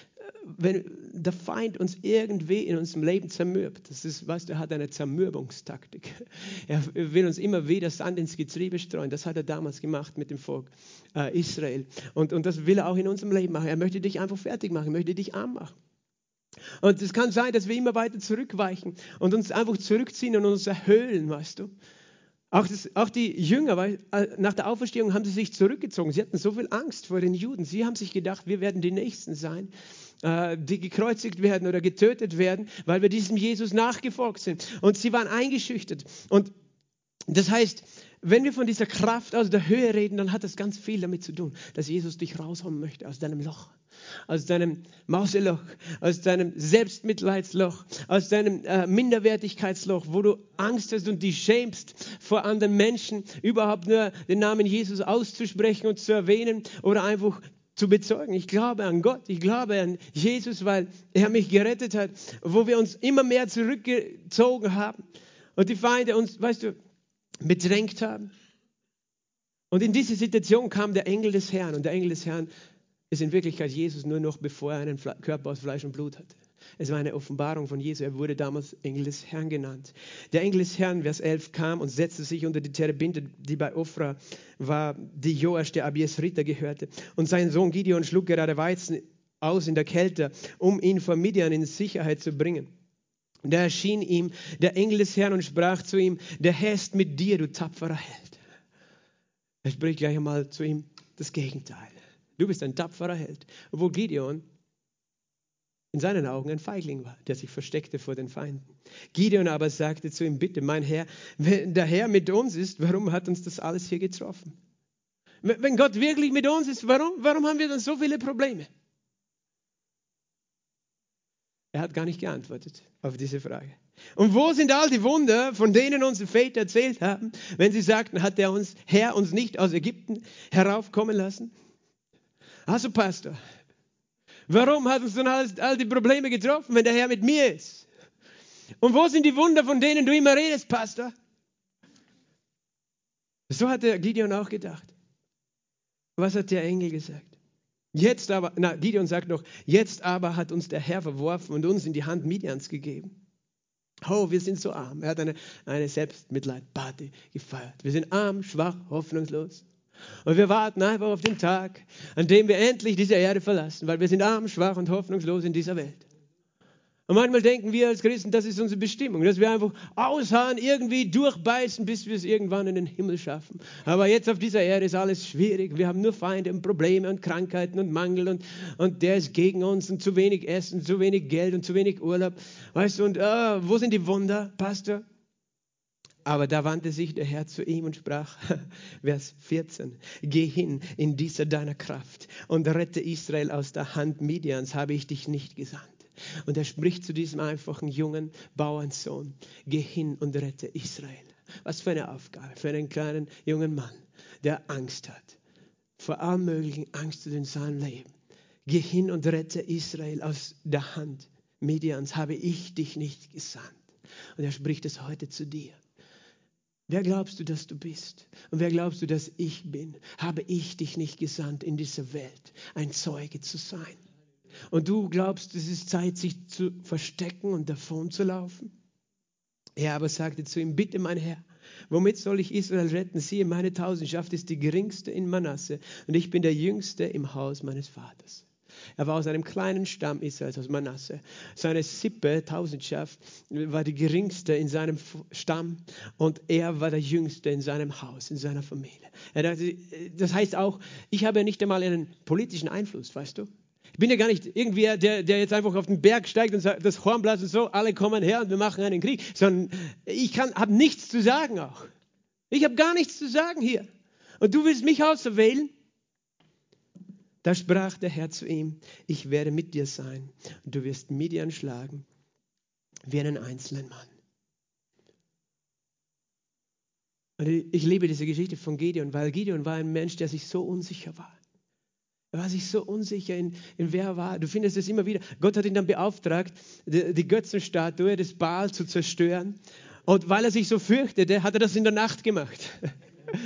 Speaker 1: wenn der Feind uns irgendwie in unserem Leben zermürbt. Das ist, weißt du, er hat eine Zermürbungstaktik. Er will uns immer wieder Sand ins Getriebe streuen. Das hat er damals gemacht mit dem Volk äh, Israel. Und, und das will er auch in unserem Leben machen. Er möchte dich einfach fertig machen, er möchte dich arm machen. Und es kann sein, dass wir immer weiter zurückweichen und uns einfach zurückziehen und uns erhöhlen, weißt du. Auch, das, auch, die Jünger, weil äh, nach der Auferstehung haben sie sich zurückgezogen. Sie hatten so viel Angst vor den Juden. Sie haben sich gedacht, wir werden die Nächsten sein, äh, die gekreuzigt werden oder getötet werden, weil wir diesem Jesus nachgefolgt sind. Und sie waren eingeschüchtert. Und das heißt, wenn wir von dieser Kraft aus der Höhe reden, dann hat das ganz viel damit zu tun, dass Jesus dich raushauen möchte aus deinem Loch aus deinem Mauseloch, aus deinem Selbstmitleidsloch, aus deinem äh, Minderwertigkeitsloch, wo du Angst hast und dich schämst vor anderen Menschen, überhaupt nur den Namen Jesus auszusprechen und zu erwähnen oder einfach zu bezeugen. Ich glaube an Gott, ich glaube an Jesus, weil er mich gerettet hat, wo wir uns immer mehr zurückgezogen haben und die Feinde uns, weißt du, bedrängt haben. Und in diese Situation kam der Engel des Herrn und der Engel des Herrn ist in Wirklichkeit Jesus nur noch, bevor er einen Körper aus Fleisch und Blut hatte. Es war eine Offenbarung von Jesus. Er wurde damals Engel des Herrn genannt. Der Engel des Herrn, Vers 11, kam und setzte sich unter die Terebinte, die bei Ophra war, die Joasch, der Abiesriter, gehörte. Und sein Sohn Gideon schlug gerade Weizen aus in der Kälte, um ihn vor Midian in Sicherheit zu bringen. Da erschien ihm der Engel des Herrn und sprach zu ihm, der Herr ist mit dir, du tapferer Held. Er spricht gleich einmal zu ihm das Gegenteil. Du bist ein tapferer Held. Obwohl Gideon in seinen Augen ein Feigling war, der sich versteckte vor den Feinden. Gideon aber sagte zu ihm, bitte, mein Herr, wenn der Herr mit uns ist, warum hat uns das alles hier getroffen? Wenn Gott wirklich mit uns ist, warum, warum haben wir dann so viele Probleme? Er hat gar nicht geantwortet auf diese Frage. Und wo sind all die Wunder, von denen unsere Väter erzählt haben, wenn sie sagten, hat der uns, Herr uns nicht aus Ägypten heraufkommen lassen? Also Pastor, warum hat uns dann alles, all die Probleme getroffen, wenn der Herr mit mir ist? Und wo sind die Wunder, von denen du immer redest, Pastor? So hat der Gideon auch gedacht. Was hat der Engel gesagt? Jetzt aber, na, Gideon sagt noch, jetzt aber hat uns der Herr verworfen und uns in die Hand Midians gegeben. Oh, wir sind so arm. Er hat eine, eine Selbstmitleid-Party gefeiert. Wir sind arm, schwach, hoffnungslos. Und wir warten einfach auf den Tag, an dem wir endlich diese Erde verlassen, weil wir sind arm, schwach und hoffnungslos in dieser Welt. Und manchmal denken wir als Christen, das ist unsere Bestimmung, dass wir einfach ausharren, irgendwie durchbeißen, bis wir es irgendwann in den Himmel schaffen. Aber jetzt auf dieser Erde ist alles schwierig. Wir haben nur Feinde und Probleme und Krankheiten und Mangel und, und der ist gegen uns und zu wenig Essen, zu wenig Geld und zu wenig Urlaub. Weißt du, und uh, wo sind die Wunder, Pastor? Aber da wandte sich der Herr zu ihm und sprach, Vers 14, geh hin in dieser deiner Kraft und rette Israel aus der Hand Midians, habe ich dich nicht gesandt. Und er spricht zu diesem einfachen jungen Bauernsohn, geh hin und rette Israel. Was für eine Aufgabe für einen kleinen jungen Mann, der Angst hat, vor allem möglichen Angst in seinem Leben. Geh hin und rette Israel aus der Hand Midians, habe ich dich nicht gesandt. Und er spricht es heute zu dir. Wer glaubst du, dass du bist? Und wer glaubst du, dass ich bin? Habe ich dich nicht gesandt, in dieser Welt ein Zeuge zu sein? Und du glaubst, es ist Zeit, sich zu verstecken und davon zu laufen? Er aber sagte zu ihm, bitte mein Herr, womit soll ich Israel retten? Siehe, meine Tausendschaft ist die geringste in Manasse und ich bin der Jüngste im Haus meines Vaters. Er war aus einem kleinen Stamm Israels, aus Manasse. Seine Sippe, Tausendschaft, war die geringste in seinem Stamm und er war der Jüngste in seinem Haus, in seiner Familie. Dachte, das heißt auch, ich habe ja nicht einmal einen politischen Einfluss, weißt du? Ich bin ja gar nicht irgendwie der, der jetzt einfach auf den Berg steigt und sagt, das Horn bläst und so, alle kommen her und wir machen einen Krieg, sondern ich habe nichts zu sagen auch. Ich habe gar nichts zu sagen hier. Und du willst mich auserwählen? Da sprach der Herr zu ihm, ich werde mit dir sein und du wirst Midian schlagen wie einen einzelnen Mann. Und ich liebe diese Geschichte von Gideon, weil Gideon war ein Mensch, der sich so unsicher war. Er war sich so unsicher, in, in wer er war. Du findest es immer wieder. Gott hat ihn dann beauftragt, die, die Götzenstatue des Baal zu zerstören. Und weil er sich so fürchtete, hat er das in der Nacht gemacht.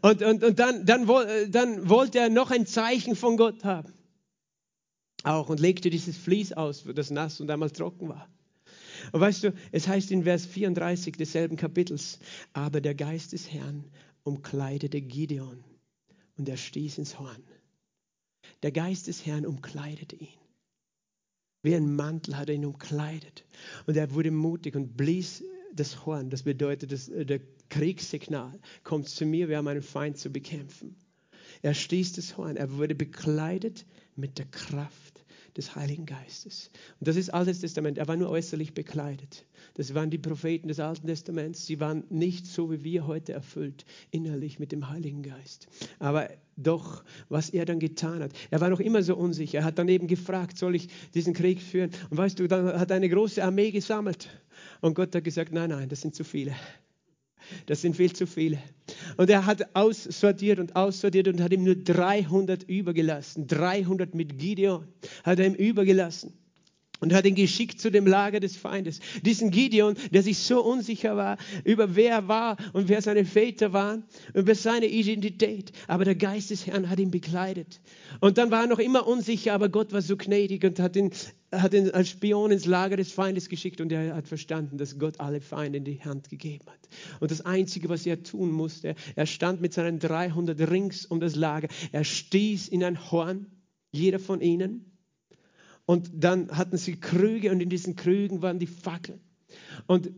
Speaker 1: Und, und, und dann, dann, dann wollte er noch ein Zeichen von Gott haben. Auch und legte dieses Vlies aus, das nass und einmal trocken war. Und weißt du, es heißt in Vers 34 desselben Kapitels, aber der Geist des Herrn umkleidete Gideon und er stieß ins Horn. Der Geist des Herrn umkleidete ihn. Wie ein Mantel hat er ihn umkleidet. Und er wurde mutig und blies das Horn, das bedeutet, das, äh, der Kriegssignal kommt zu mir, wir haben einen Feind zu bekämpfen. Er stieß das Horn, er wurde bekleidet mit der Kraft des Heiligen Geistes. Und das ist Altes Testament, er war nur äußerlich bekleidet. Das waren die Propheten des Alten Testaments. Sie waren nicht so wie wir heute erfüllt, innerlich mit dem Heiligen Geist. Aber doch, was er dann getan hat, er war noch immer so unsicher. Er hat dann eben gefragt, soll ich diesen Krieg führen? Und weißt du, dann hat er eine große Armee gesammelt. Und Gott hat gesagt, nein, nein, das sind zu viele. Das sind viel zu viele. Und er hat aussortiert und aussortiert und hat ihm nur 300 übergelassen. 300 mit Gideon hat er ihm übergelassen und hat ihn geschickt zu dem Lager des Feindes. Diesen Gideon, der sich so unsicher war über wer er war und wer seine Väter waren, über seine Identität. Aber der Geist des Herrn hat ihn bekleidet. Und dann war er noch immer unsicher, aber Gott war so gnädig und hat ihn, hat ihn als Spion ins Lager des Feindes geschickt und er hat verstanden, dass Gott alle Feinde in die Hand gegeben hat. Und das Einzige, was er tun musste, er stand mit seinen 300 rings um das Lager. Er stieß in ein Horn, jeder von ihnen und dann hatten sie Krüge und in diesen Krügen waren die Fackeln. Und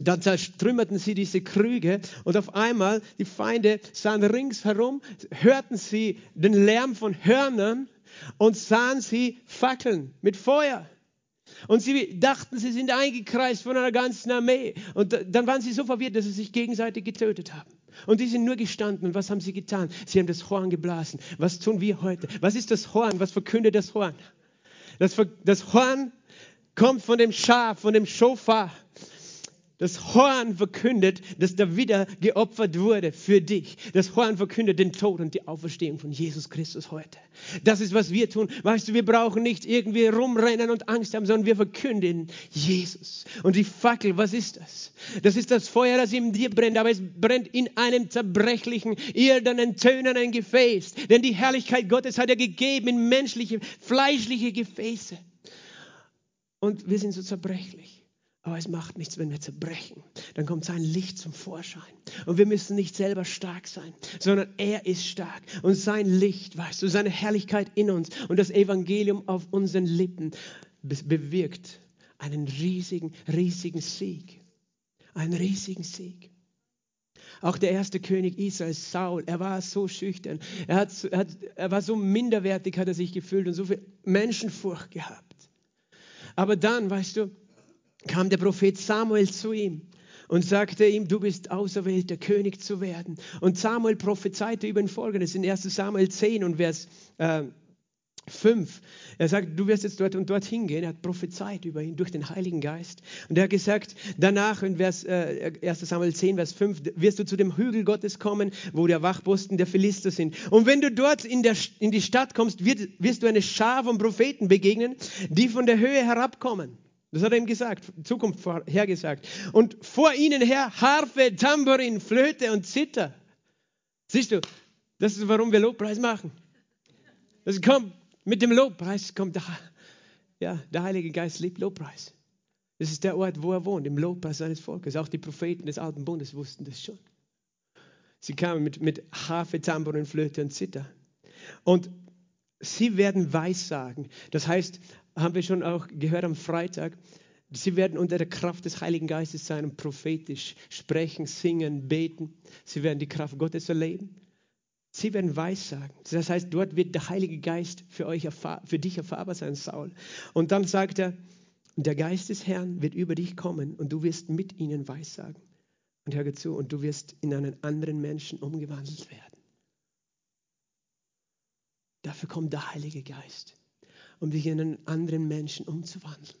Speaker 1: dann zertrümmerten sie diese Krüge und auf einmal die Feinde sahen ringsherum, hörten sie den Lärm von Hörnern und sahen sie Fackeln mit Feuer. Und sie dachten, sie sind eingekreist von einer ganzen Armee. Und dann waren sie so verwirrt, dass sie sich gegenseitig getötet haben. Und die sind nur gestanden. Und was haben sie getan? Sie haben das Horn geblasen. Was tun wir heute? Was ist das Horn? Was verkündet das Horn? Das, das Horn kommt von dem Schaf, von dem Schofar. Das Horn verkündet, dass da wieder geopfert wurde für dich. Das Horn verkündet den Tod und die Auferstehung von Jesus Christus heute. Das ist, was wir tun. Weißt du, wir brauchen nicht irgendwie rumrennen und Angst haben, sondern wir verkünden Jesus. Und die Fackel, was ist das? Das ist das Feuer, das in dir brennt, aber es brennt in einem zerbrechlichen, irdenen, tönenden Gefäß. Denn die Herrlichkeit Gottes hat er gegeben in menschliche, fleischliche Gefäße. Und wir sind so zerbrechlich. Aber es macht nichts, wenn wir zerbrechen. Dann kommt sein Licht zum Vorschein. Und wir müssen nicht selber stark sein, sondern er ist stark. Und sein Licht, weißt du, seine Herrlichkeit in uns und das Evangelium auf unseren Lippen bewirkt einen riesigen, riesigen Sieg. Einen riesigen Sieg. Auch der erste König Israels, Saul, er war so schüchtern. Er, hat, er, hat, er war so minderwertig, hat er sich gefühlt und so viel Menschenfurcht gehabt. Aber dann, weißt du, kam der Prophet Samuel zu ihm und sagte ihm, du bist auserwählt, der König zu werden. Und Samuel prophezeite über ihn folgendes in 1 Samuel 10 und Vers äh, 5. Er sagt, du wirst jetzt dort und dort hingehen. Er hat prophezeit über ihn durch den Heiligen Geist. Und er hat gesagt, danach in Vers, äh, 1 Samuel 10, Vers 5, wirst du zu dem Hügel Gottes kommen, wo der Wachposten der Philister sind. Und wenn du dort in, der, in die Stadt kommst, wird, wirst du eine Schar von Propheten begegnen, die von der Höhe herabkommen. Das hat er ihm gesagt, Zukunft vorhergesagt. Und vor ihnen her Harfe, Tambourin, Flöte und Zither. Siehst du, das ist, warum wir Lobpreis machen. Das kommt mit dem Lobpreis, kommt der, ja, der Heilige Geist liebt Lobpreis. Das ist der Ort, wo er wohnt, im Lobpreis seines Volkes. Auch die Propheten des Alten Bundes wussten das schon. Sie kamen mit, mit Harfe, Tambourin, Flöte und Zither. Und sie werden Weissagen. Das heißt, haben wir schon auch gehört am Freitag, sie werden unter der Kraft des Heiligen Geistes sein und prophetisch sprechen, singen, beten. Sie werden die Kraft Gottes erleben. Sie werden Weissagen. Das heißt, dort wird der Heilige Geist für, euch für dich erfahrbar sein, Saul. Und dann sagt er, der Geist des Herrn wird über dich kommen und du wirst mit ihnen Weissagen. Und hör zu, und du wirst in einen anderen Menschen umgewandelt werden. Dafür kommt der Heilige Geist, um dich in einen anderen Menschen umzuwandeln.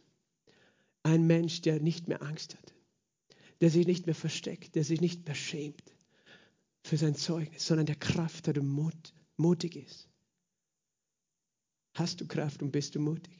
Speaker 1: Ein Mensch, der nicht mehr Angst hat, der sich nicht mehr versteckt, der sich nicht mehr schämt für sein Zeugnis, sondern der Kraft hat und Mut, mutig ist. Hast du Kraft und bist du mutig?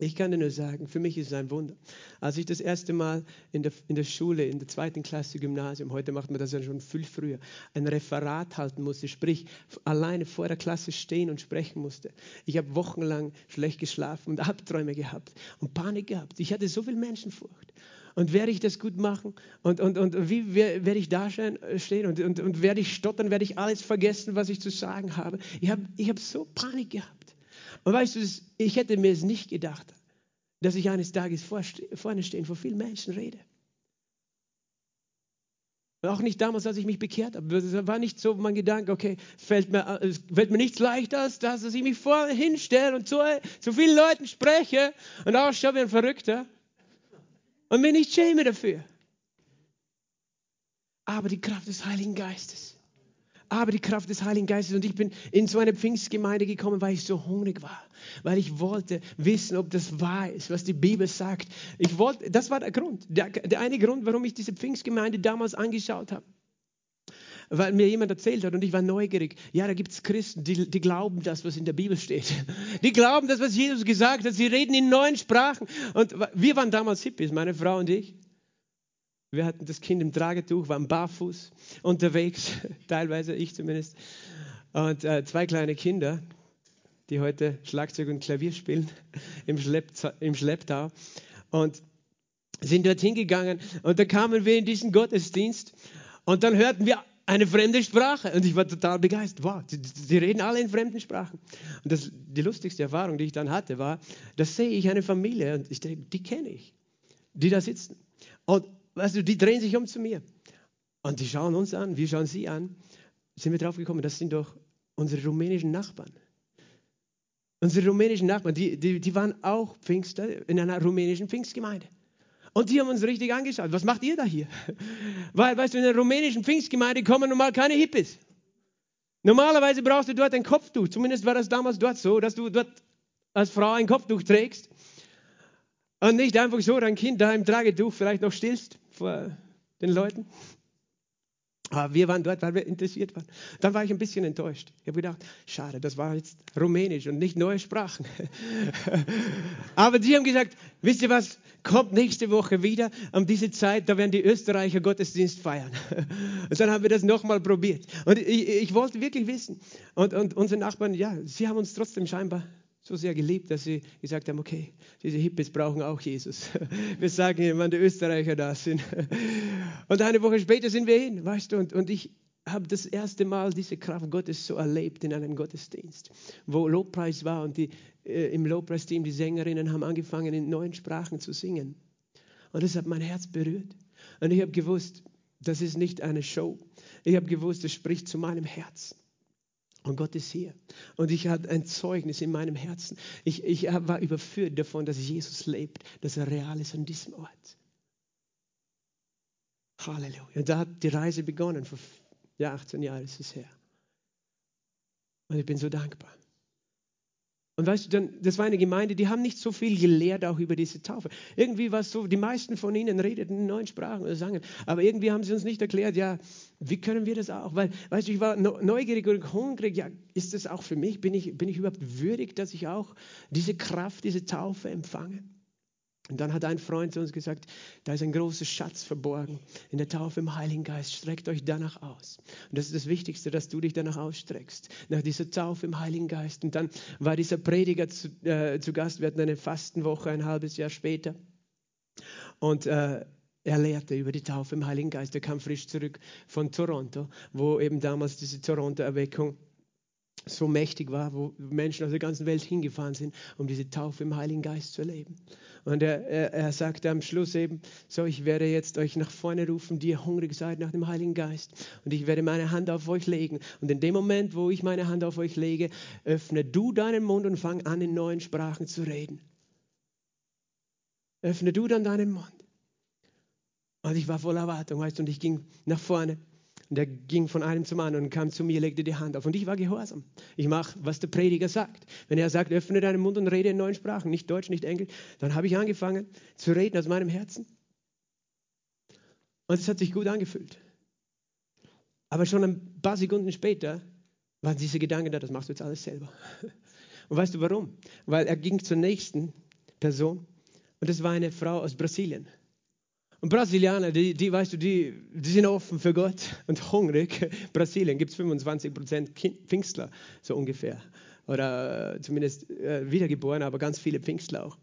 Speaker 1: Ich kann dir nur sagen, für mich ist es ein Wunder. Als ich das erste Mal in der, in der Schule, in der zweiten Klasse Gymnasium, heute macht man das ja schon viel früher, ein Referat halten musste, sprich alleine vor der Klasse stehen und sprechen musste. Ich habe wochenlang schlecht geschlafen und Albträume gehabt und Panik gehabt. Ich hatte so viel Menschenfurcht. Und werde ich das gut machen? Und, und, und wie werde ich da stehen? Und, und, und werde ich stottern? Werde ich alles vergessen, was ich zu sagen habe? Ich habe ich hab so Panik gehabt. Und weißt du, ich hätte mir es nicht gedacht, dass ich eines Tages vorne stehen, vor vielen Menschen rede. Auch nicht damals, als ich mich bekehrt habe. Es war nicht so mein Gedanke, okay, fällt mir, fällt mir nichts leichter als das, dass ich mich vorne hinstelle und zu, zu vielen Leuten spreche und ausschaue wie ein Verrückter und mir nicht schäme dafür. Aber die Kraft des Heiligen Geistes. Aber die Kraft des Heiligen Geistes. Und ich bin in so eine Pfingstgemeinde gekommen, weil ich so hungrig war. Weil ich wollte wissen, ob das wahr ist, was die Bibel sagt. Ich wollte, das war der Grund. Der, der eine Grund, warum ich diese Pfingstgemeinde damals angeschaut habe weil mir jemand erzählt hat und ich war neugierig. Ja, da gibt es Christen, die, die glauben das, was in der Bibel steht. Die glauben das, was Jesus gesagt hat. Sie reden in neuen Sprachen. Und wir waren damals Hippies, meine Frau und ich. Wir hatten das Kind im Tragetuch, waren barfuß unterwegs, teilweise ich zumindest. Und äh, zwei kleine Kinder, die heute Schlagzeug und Klavier spielen im, Schlepp, im Schlepptau. Und sind dorthin gegangen und da kamen wir in diesen Gottesdienst und dann hörten wir eine fremde Sprache und ich war total begeistert. Wow, die, die reden alle in fremden Sprachen. Und das, die lustigste Erfahrung, die ich dann hatte, war, da sehe ich eine Familie und ich denke, die kenne ich, die da sitzen. Und weißt du, die drehen sich um zu mir. Und die schauen uns an, wir schauen sie an. Sind wir drauf gekommen, das sind doch unsere rumänischen Nachbarn. Unsere rumänischen Nachbarn, die, die, die waren auch Pfingster in einer rumänischen Pfingstgemeinde. Und die haben uns richtig angeschaut. Was macht ihr da hier? Weil, weißt du, in der rumänischen Pfingstgemeinde kommen normal keine Hippies. Normalerweise brauchst du dort ein Kopftuch. Zumindest war das damals dort so, dass du dort als Frau ein Kopftuch trägst. Und nicht einfach so dein Kind da im Tragetuch vielleicht noch stillst vor den Leuten. Aber wir waren dort, weil wir interessiert waren. Dann war ich ein bisschen enttäuscht. Ich habe gedacht, schade, das war jetzt Rumänisch und nicht neue Sprachen. Aber die haben gesagt, wisst ihr was, kommt nächste Woche wieder um diese Zeit, da werden die Österreicher Gottesdienst feiern. Und dann haben wir das nochmal probiert. Und ich, ich, wollte wirklich wissen. Und, und unsere Nachbarn, ja, sie haben uns trotzdem scheinbar so sehr geliebt, dass sie gesagt haben, okay, diese Hippies brauchen auch Jesus. Wir sagen wann die Österreicher da sind. Und eine Woche später sind wir hin, weißt du, und, und ich habe das erste Mal diese Kraft Gottes so erlebt in einem Gottesdienst, wo Lobpreis war und die, äh, im Lobpreisteam die Sängerinnen haben angefangen, in neuen Sprachen zu singen. Und das hat mein Herz berührt. Und ich habe gewusst, das ist nicht eine Show. Ich habe gewusst, es spricht zu meinem Herz. Und Gott ist hier. Und ich hatte ein Zeugnis in meinem Herzen. Ich, ich war überführt davon, dass Jesus lebt, dass er real ist an diesem Ort. Halleluja. Und da hat die Reise begonnen. Vor ja, 18 Jahren ist es her. Und ich bin so dankbar. Und weißt du, dann, das war eine Gemeinde, die haben nicht so viel gelehrt auch über diese Taufe. Irgendwie war es so, die meisten von ihnen redeten in neuen Sprachen oder sangen, aber irgendwie haben sie uns nicht erklärt, ja, wie können wir das auch? Weil, weißt du, ich war neugierig und hungrig, ja, ist das auch für mich? Bin ich, bin ich überhaupt würdig, dass ich auch diese Kraft, diese Taufe empfange? Und dann hat ein Freund zu uns gesagt, da ist ein großer Schatz verborgen in der Taufe im Heiligen Geist. Streckt euch danach aus. Und das ist das Wichtigste, dass du dich danach ausstreckst, nach dieser Taufe im Heiligen Geist. Und dann war dieser Prediger zu, äh, zu Gast. Wir hatten eine Fastenwoche ein halbes Jahr später. Und äh, er lehrte über die Taufe im Heiligen Geist. Er kam frisch zurück von Toronto, wo eben damals diese Toronto-Erweckung so mächtig war, wo Menschen aus der ganzen Welt hingefahren sind, um diese Taufe im Heiligen Geist zu erleben. Und er, er, er sagte am Schluss eben, so, ich werde jetzt euch nach vorne rufen, die ihr hungrig seid nach dem Heiligen Geist. Und ich werde meine Hand auf euch legen. Und in dem Moment, wo ich meine Hand auf euch lege, öffne du deinen Mund und fang an, in neuen Sprachen zu reden. Öffne du dann deinen Mund. Und ich war voller Erwartung, weißt du, und ich ging nach vorne. Und er ging von einem zum anderen und kam zu mir, legte die Hand auf. Und ich war gehorsam. Ich mache, was der Prediger sagt. Wenn er sagt, öffne deinen Mund und rede in neuen Sprachen, nicht Deutsch, nicht Englisch, dann habe ich angefangen zu reden aus meinem Herzen. Und es hat sich gut angefühlt. Aber schon ein paar Sekunden später waren diese Gedanken da, das machst du jetzt alles selber. Und weißt du warum? Weil er ging zur nächsten Person und das war eine Frau aus Brasilien. Und Brasilianer, die, die, weißt du, die, die sind offen für Gott und hungrig. Brasilien gibt es 25 Prozent Pfingstler, so ungefähr. Oder äh, zumindest äh, wiedergeboren, aber ganz viele Pfingstler auch.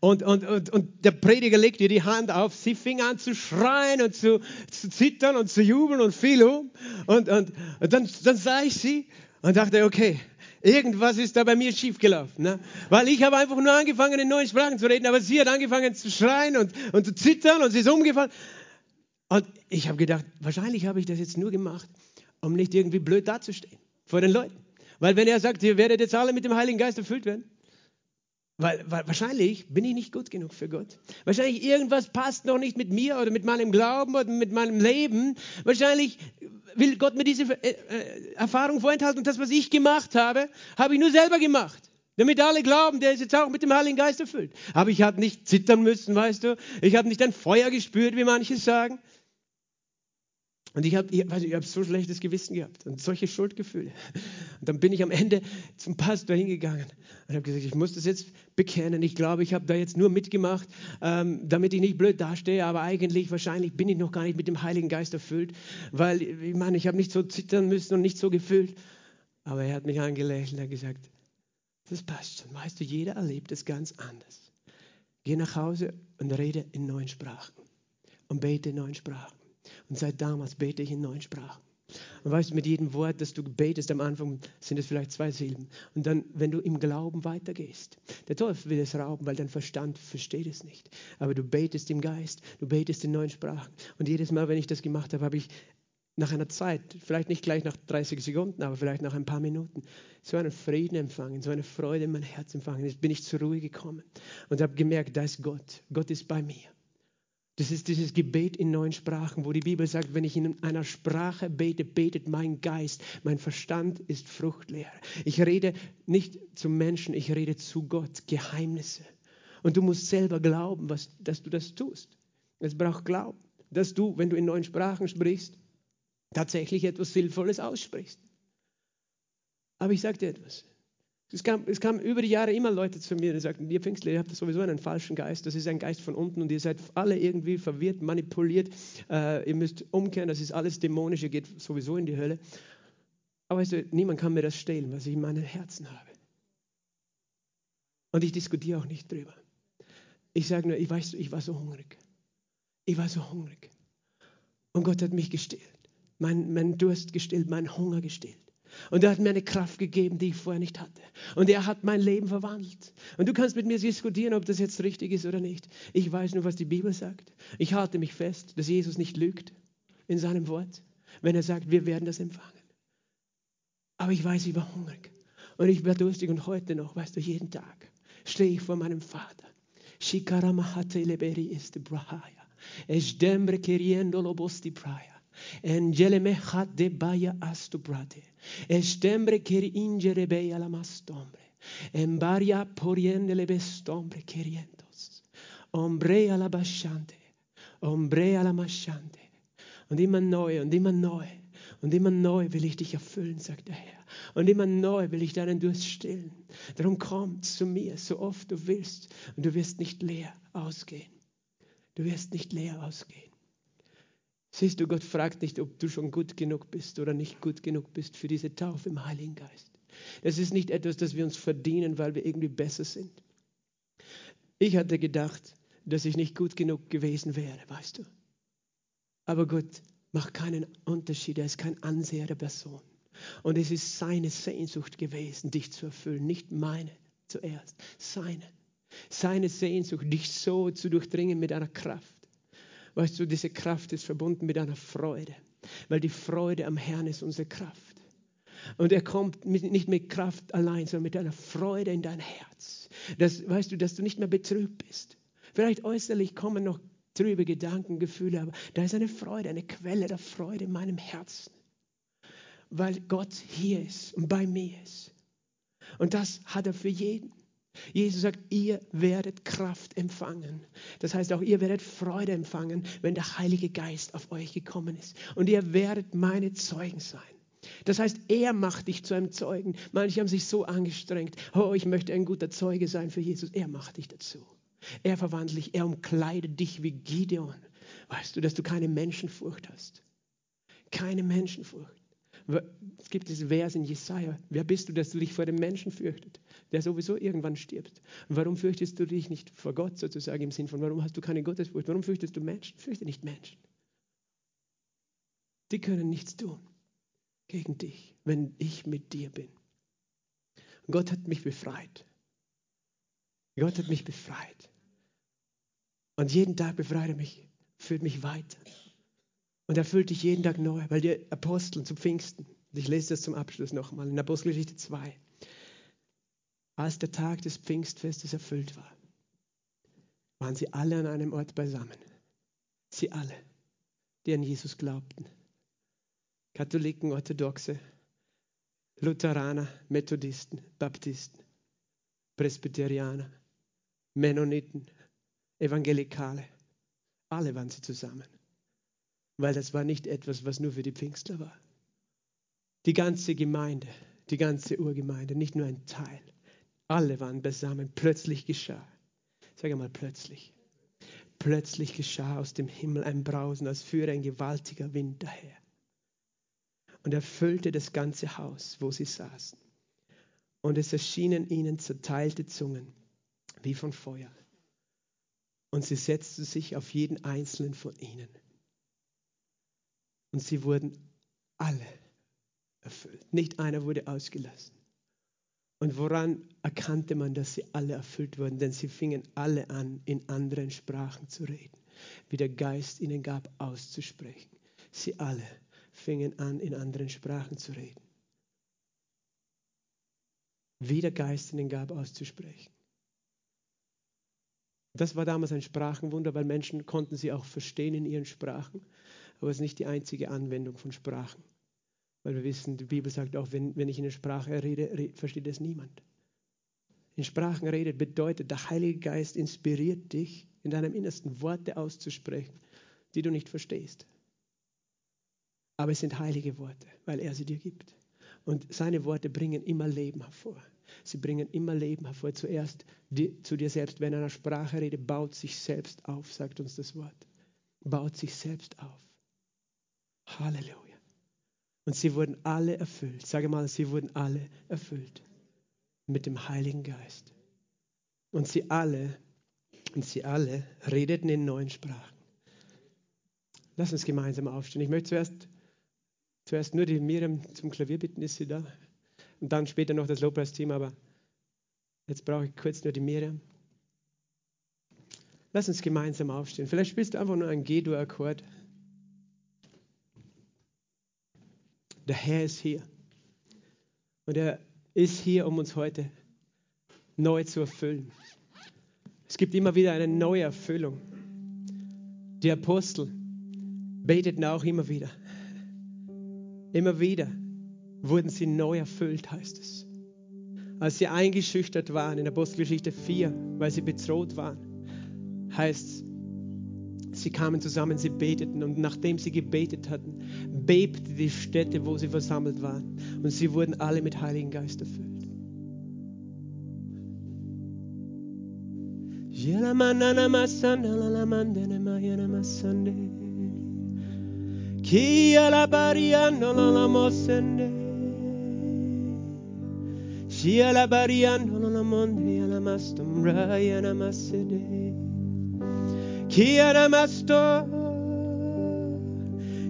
Speaker 1: Und, und, und, und der Prediger legt ihr die Hand auf. Sie fing an zu schreien und zu, zu zittern und zu jubeln und fiel um. Und, und, und dann, dann sah ich sie und dachte, okay, Irgendwas ist da bei mir schiefgelaufen. Ne? Weil ich habe einfach nur angefangen, in neuen Sprachen zu reden, aber sie hat angefangen zu schreien und, und zu zittern und sie ist umgefallen. Und ich habe gedacht, wahrscheinlich habe ich das jetzt nur gemacht, um nicht irgendwie blöd dazustehen vor den Leuten. Weil wenn er sagt, ihr werdet jetzt alle mit dem Heiligen Geist erfüllt werden, weil, weil, wahrscheinlich bin ich nicht gut genug für Gott. Wahrscheinlich irgendwas passt noch nicht mit mir oder mit meinem Glauben oder mit meinem Leben. Wahrscheinlich will Gott mir diese äh, äh, Erfahrung vorenthalten und das, was ich gemacht habe, habe ich nur selber gemacht. Damit alle glauben, der ist jetzt auch mit dem Heiligen Geist erfüllt. Aber ich habe nicht zittern müssen, weißt du. Ich habe nicht ein Feuer gespürt, wie manche sagen. Und ich habe ich, ich hab so schlechtes Gewissen gehabt und solche Schuldgefühle. Und dann bin ich am Ende zum Pastor hingegangen und habe gesagt, ich muss das jetzt bekennen. Ich glaube, ich habe da jetzt nur mitgemacht, ähm, damit ich nicht blöd dastehe, aber eigentlich, wahrscheinlich bin ich noch gar nicht mit dem Heiligen Geist erfüllt, weil, ich meine, ich habe nicht so zittern müssen und nicht so gefühlt. Aber er hat mich angelächelt und hat gesagt, das passt schon. Weißt du, jeder erlebt es ganz anders. Geh nach Hause und rede in neuen Sprachen und bete in neuen Sprachen. Und seit damals bete ich in neuen Sprachen. Und weißt du, mit jedem Wort, das du betest, am Anfang sind es vielleicht zwei Silben. Und dann, wenn du im Glauben weitergehst, der Teufel will es rauben, weil dein Verstand versteht es nicht. Aber du betest im Geist, du betest in neuen Sprachen. Und jedes Mal, wenn ich das gemacht habe, habe ich nach einer Zeit, vielleicht nicht gleich nach 30 Sekunden, aber vielleicht nach ein paar Minuten, so einen Frieden empfangen, so eine Freude in mein Herz empfangen. Jetzt bin ich zur Ruhe gekommen und habe gemerkt, da ist Gott. Gott ist bei mir. Das ist dieses Gebet in neuen Sprachen, wo die Bibel sagt, wenn ich in einer Sprache bete, betet mein Geist, mein Verstand ist fruchtleer. Ich rede nicht zum Menschen, ich rede zu Gott, Geheimnisse. Und du musst selber glauben, was, dass du das tust. Es braucht Glauben, dass du, wenn du in neuen Sprachen sprichst, tatsächlich etwas Sinnvolles aussprichst. Aber ich sage dir etwas. Es kam, kamen über die Jahre immer Leute zu mir, die sagten, ihr Pfingstler, ihr habt sowieso einen falschen Geist, das ist ein Geist von unten und ihr seid alle irgendwie verwirrt, manipuliert, äh, ihr müsst umkehren, das ist alles dämonisch, ihr geht sowieso in die Hölle. Aber weißt du, niemand kann mir das stehlen, was ich in meinem Herzen habe. Und ich diskutiere auch nicht drüber. Ich sage nur, ich weiß, ich war so hungrig. Ich war so hungrig. Und Gott hat mich gestillt, mein, mein Durst gestillt, meinen Hunger gestillt. Und er hat mir eine Kraft gegeben, die ich vorher nicht hatte. Und er hat mein Leben verwandelt. Und du kannst mit mir diskutieren, ob das jetzt richtig ist oder nicht. Ich weiß nur, was die Bibel sagt. Ich halte mich fest, dass Jesus nicht lügt in seinem Wort, wenn er sagt, wir werden das empfangen. Aber ich weiß, ich war hungrig. Und ich war durstig und heute noch, weißt du, jeden Tag stehe ich vor meinem Vater. Shikaramahate leberi ist brahaya. Esdembre keriendo lobosti praya. Hat de baya astu brate. Estembre ker ingere beya la mastombre. Embaria poriende le bestombre kerientos. Ombre la bashante. Ombre la mashante. Und immer neu und immer neu. Und immer neu will ich dich erfüllen, sagt der Herr. Und immer neu will ich deinen Durst stillen. Darum komm zu mir, so oft du willst. Und du wirst nicht leer ausgehen. Du wirst nicht leer ausgehen. Siehst du, Gott fragt nicht, ob du schon gut genug bist oder nicht gut genug bist für diese Taufe im Heiligen Geist. Das ist nicht etwas, das wir uns verdienen, weil wir irgendwie besser sind. Ich hatte gedacht, dass ich nicht gut genug gewesen wäre, weißt du. Aber Gott macht keinen Unterschied, er ist kein Anseher der Person. Und es ist seine Sehnsucht gewesen, dich zu erfüllen, nicht meine zuerst, seine. Seine Sehnsucht, dich so zu durchdringen mit einer Kraft Weißt du, diese Kraft ist verbunden mit einer Freude, weil die Freude am Herrn ist unsere Kraft. Und er kommt mit, nicht mit Kraft allein, sondern mit einer Freude in dein Herz. Das, weißt du, dass du nicht mehr betrübt bist. Vielleicht äußerlich kommen noch trübe Gedanken, Gefühle, aber da ist eine Freude, eine Quelle der Freude in meinem Herzen. Weil Gott hier ist und bei mir ist. Und das hat er für jeden. Jesus sagt, ihr werdet Kraft empfangen. Das heißt auch, ihr werdet Freude empfangen, wenn der Heilige Geist auf euch gekommen ist. Und ihr werdet meine Zeugen sein. Das heißt, er macht dich zu einem Zeugen. Manche haben sich so angestrengt. Oh, ich möchte ein guter Zeuge sein für Jesus. Er macht dich dazu. Er verwandelt dich, er umkleidet dich wie Gideon. Weißt du, dass du keine Menschenfurcht hast? Keine Menschenfurcht. Es gibt diesen Vers in Jesaja. Wer bist du, dass du dich vor dem Menschen fürchtet, der sowieso irgendwann stirbt? Und warum fürchtest du dich nicht vor Gott sozusagen im Sinn von, warum hast du keine Gottesfurcht? Warum fürchtest du Menschen? Fürchte nicht Menschen. Die können nichts tun gegen dich, wenn ich mit dir bin. Und Gott hat mich befreit. Gott hat mich befreit. Und jeden Tag befreit er mich, führt mich weiter. Und er füllt dich jeden Tag neu, weil die Apostel zu Pfingsten, ich lese das zum Abschluss nochmal in Apostelgeschichte 2, als der Tag des Pfingstfestes erfüllt war, waren sie alle an einem Ort beisammen. Sie alle, die an Jesus glaubten. Katholiken, Orthodoxe, Lutheraner, Methodisten, Baptisten, Presbyterianer, Mennoniten, Evangelikale. Alle waren sie zusammen. Weil das war nicht etwas, was nur für die Pfingstler war. Die ganze Gemeinde, die ganze Urgemeinde, nicht nur ein Teil. Alle waren beisammen. Plötzlich geschah. Sag einmal plötzlich. Plötzlich geschah aus dem Himmel ein Brausen, als führe ein gewaltiger Wind daher. Und erfüllte das ganze Haus, wo sie saßen. Und es erschienen ihnen zerteilte Zungen, wie von Feuer. Und sie setzten sich auf jeden einzelnen von ihnen. Und sie wurden alle erfüllt. Nicht einer wurde ausgelassen. Und woran erkannte man, dass sie alle erfüllt wurden? Denn sie fingen alle an, in anderen Sprachen zu reden, wie der Geist ihnen gab, auszusprechen. Sie alle fingen an, in anderen Sprachen zu reden. Wie der Geist ihnen gab, auszusprechen. Das war damals ein Sprachenwunder, weil Menschen konnten sie auch verstehen in ihren Sprachen. Aber es ist nicht die einzige Anwendung von Sprachen. Weil wir wissen, die Bibel sagt auch, wenn, wenn ich in der Sprache rede, versteht es niemand. In Sprachen redet bedeutet, der Heilige Geist inspiriert dich, in deinem Innersten Worte auszusprechen, die du nicht verstehst. Aber es sind heilige Worte, weil er sie dir gibt. Und seine Worte bringen immer Leben hervor. Sie bringen immer Leben hervor. Zuerst die, zu dir selbst. Wenn einer Sprache redet, baut sich selbst auf, sagt uns das Wort. Baut sich selbst auf. Halleluja. Und sie wurden alle erfüllt. Sage mal, sie wurden alle erfüllt mit dem Heiligen Geist. Und sie alle, und sie alle redeten in neuen Sprachen. Lass uns gemeinsam aufstehen. Ich möchte zuerst, zuerst nur die Miriam zum Klavier bitten, ist sie da? Und dann später noch das Lobpreisteam, aber jetzt brauche ich kurz nur die Miriam. Lass uns gemeinsam aufstehen. Vielleicht spielst du einfach nur einen G-Dur-Akkord. Der Herr ist hier. Und er ist hier, um uns heute neu zu erfüllen. Es gibt immer wieder eine neue Erfüllung. Die Apostel beteten auch immer wieder. Immer wieder wurden sie neu erfüllt, heißt es. Als sie eingeschüchtert waren in Apostelgeschichte 4, weil sie bedroht waren, heißt es, Sie kamen zusammen, sie beteten und nachdem sie gebetet hatten, bebte die Stätte, wo sie versammelt waren. Und sie wurden alle mit Heiligen Geist erfüllt. Kia la bariano la mosende Shia la bariano la monde la mastum masede Kiaramasto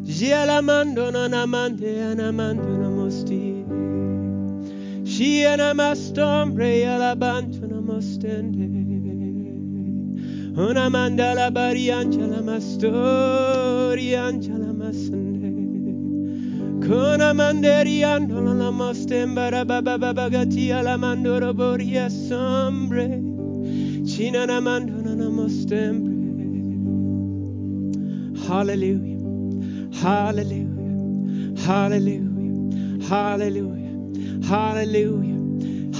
Speaker 1: Jialamando nanamande anamando namosti Shianamastombre alabanto namostende Unamanda la barianchala mastorianchala masende Kuna manderiando la namostembara bababagati alamando roboria sombre Chinanamando nanamostembre Halleluja. Halleluja. Halleluja. Halleluja. Halleluja.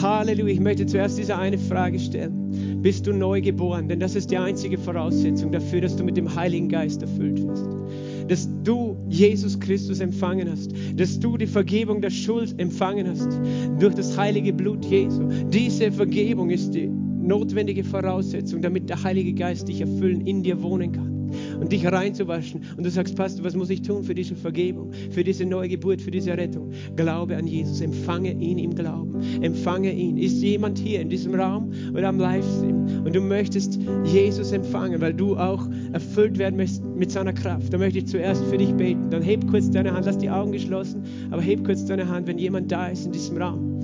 Speaker 1: Halleluja. Ich möchte zuerst diese eine Frage stellen. Bist du neu geboren? Denn das ist die einzige Voraussetzung dafür, dass du mit dem Heiligen Geist erfüllt wirst. Dass du Jesus Christus empfangen hast. Dass du die Vergebung der Schuld empfangen hast durch das heilige Blut Jesu. Diese Vergebung ist die notwendige Voraussetzung, damit der Heilige Geist dich erfüllen, in dir wohnen kann und dich reinzuwaschen. Und du sagst, Pastor, was muss ich tun für diese Vergebung, für diese neue Geburt, für diese Rettung? Glaube an Jesus, empfange ihn im Glauben, empfange ihn. Ist jemand hier in diesem Raum oder am Livestream und du möchtest Jesus empfangen, weil du auch erfüllt werden möchtest mit seiner Kraft? Dann möchte ich zuerst für dich beten. Dann heb kurz deine Hand, lass die Augen geschlossen, aber heb kurz deine Hand, wenn jemand da ist in diesem Raum.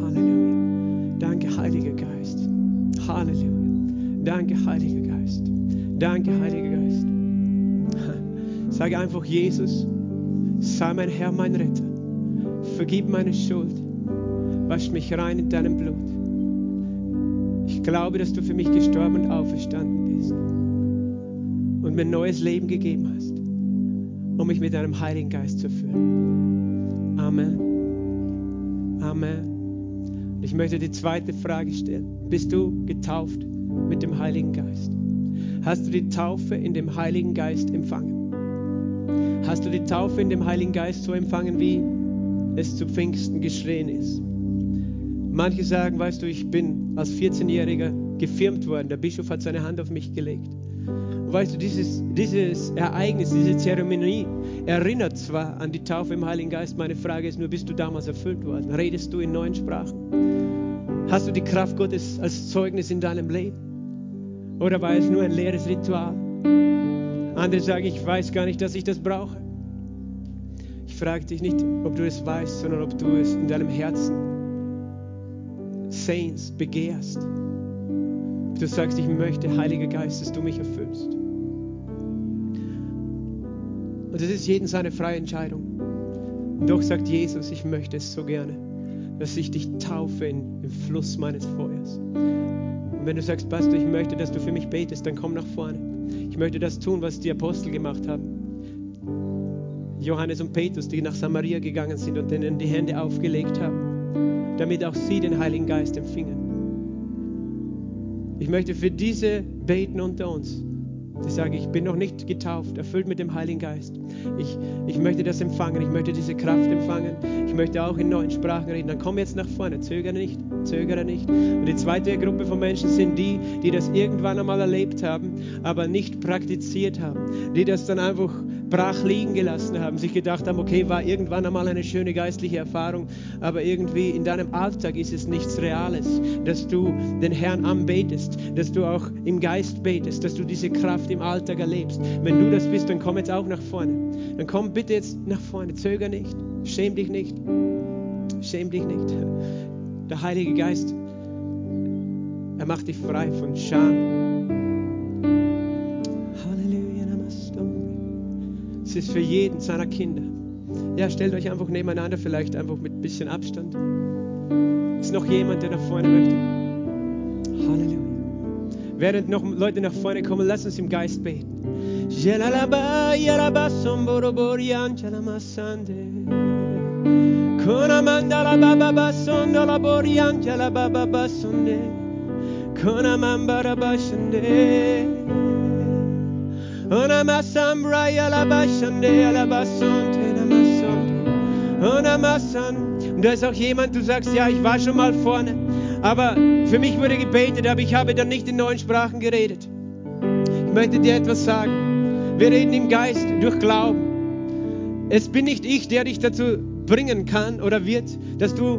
Speaker 1: Halleluja. Danke, Heiliger Geist. Halleluja. Danke, Heiliger Geist. Danke, Heiliger Geist. Sag einfach, Jesus, sei mein Herr, mein Retter. Vergib meine Schuld. Wasch mich rein in deinem Blut. Ich glaube, dass du für mich gestorben und auferstanden bist und mir ein neues Leben gegeben hast, um mich mit deinem Heiligen Geist zu füllen. Amen. Amen. Ich möchte die zweite Frage stellen. Bist du getauft mit dem Heiligen Geist? Hast du die Taufe in dem Heiligen Geist empfangen? Hast du die Taufe in dem Heiligen Geist so empfangen, wie es zu Pfingsten geschehen ist? Manche sagen, weißt du, ich bin als 14-Jähriger gefirmt worden. Der Bischof hat seine Hand auf mich gelegt. Und weißt du, dieses, dieses Ereignis, diese Zeremonie erinnert zwar an die Taufe im Heiligen Geist. Meine Frage ist nur, bist du damals erfüllt worden? Redest du in neuen Sprachen? Hast du die Kraft Gottes als Zeugnis in deinem Leben? Oder war es nur ein leeres Ritual? Andere sagen, ich weiß gar nicht, dass ich das brauche. Ich frage dich nicht, ob du es weißt, sondern ob du es in deinem Herzen sehnst, begehrst. Du sagst, ich möchte, Heiliger Geist, dass du mich erfüllst. Und das ist jeden seine freie Entscheidung. Und doch sagt Jesus, ich möchte es so gerne, dass ich dich taufe in, im Fluss meines Feuers. Wenn du sagst, Pastor, ich möchte, dass du für mich betest, dann komm nach vorne. Ich möchte das tun, was die Apostel gemacht haben. Johannes und Petrus, die nach Samaria gegangen sind und denen die Hände aufgelegt haben damit auch sie den Heiligen Geist empfingen. Ich möchte für diese beten unter uns, die sagen, ich bin noch nicht getauft, erfüllt mit dem Heiligen Geist. Ich, ich möchte das empfangen, ich möchte diese Kraft empfangen, ich möchte auch in neuen Sprachen reden. Dann komm jetzt nach vorne, zögere nicht, zögere nicht. Und die zweite Gruppe von Menschen sind die, die das irgendwann einmal erlebt haben, aber nicht praktiziert haben, die das dann einfach brach liegen gelassen haben, sich gedacht haben, okay, war irgendwann einmal eine schöne geistliche Erfahrung, aber irgendwie in deinem Alltag ist es nichts Reales, dass du den Herrn anbetest, dass du auch im Geist betest, dass du diese Kraft im Alltag erlebst. Wenn du das bist, dann komm jetzt auch nach vorne. Dann komm bitte jetzt nach vorne, zöger nicht, schäm dich nicht, schäm dich nicht. Der Heilige Geist, er macht dich frei von Scham. Es ist für jeden seiner Kinder. Ja, stellt euch einfach nebeneinander, vielleicht einfach mit ein bisschen Abstand. Ist noch jemand, der nach vorne möchte? Halleluja. Während noch Leute nach vorne kommen, lass uns im Geist beten. Konamanda la baba basondo la borianja la baba basonde Konamambara bashande Ona masambraya la bashande la basonte na masonte. Ona masan. Und da ist auch jemand, du sagst, ja, ich war schon mal vorne, aber für mich wurde gebetet, aber ich habe dann nicht in neuen Sprachen geredet. Ich möchte dir etwas sagen. Wir reden im Geist durch Glauben. Es bin nicht ich, der dich dazu bringen kann oder wird, dass du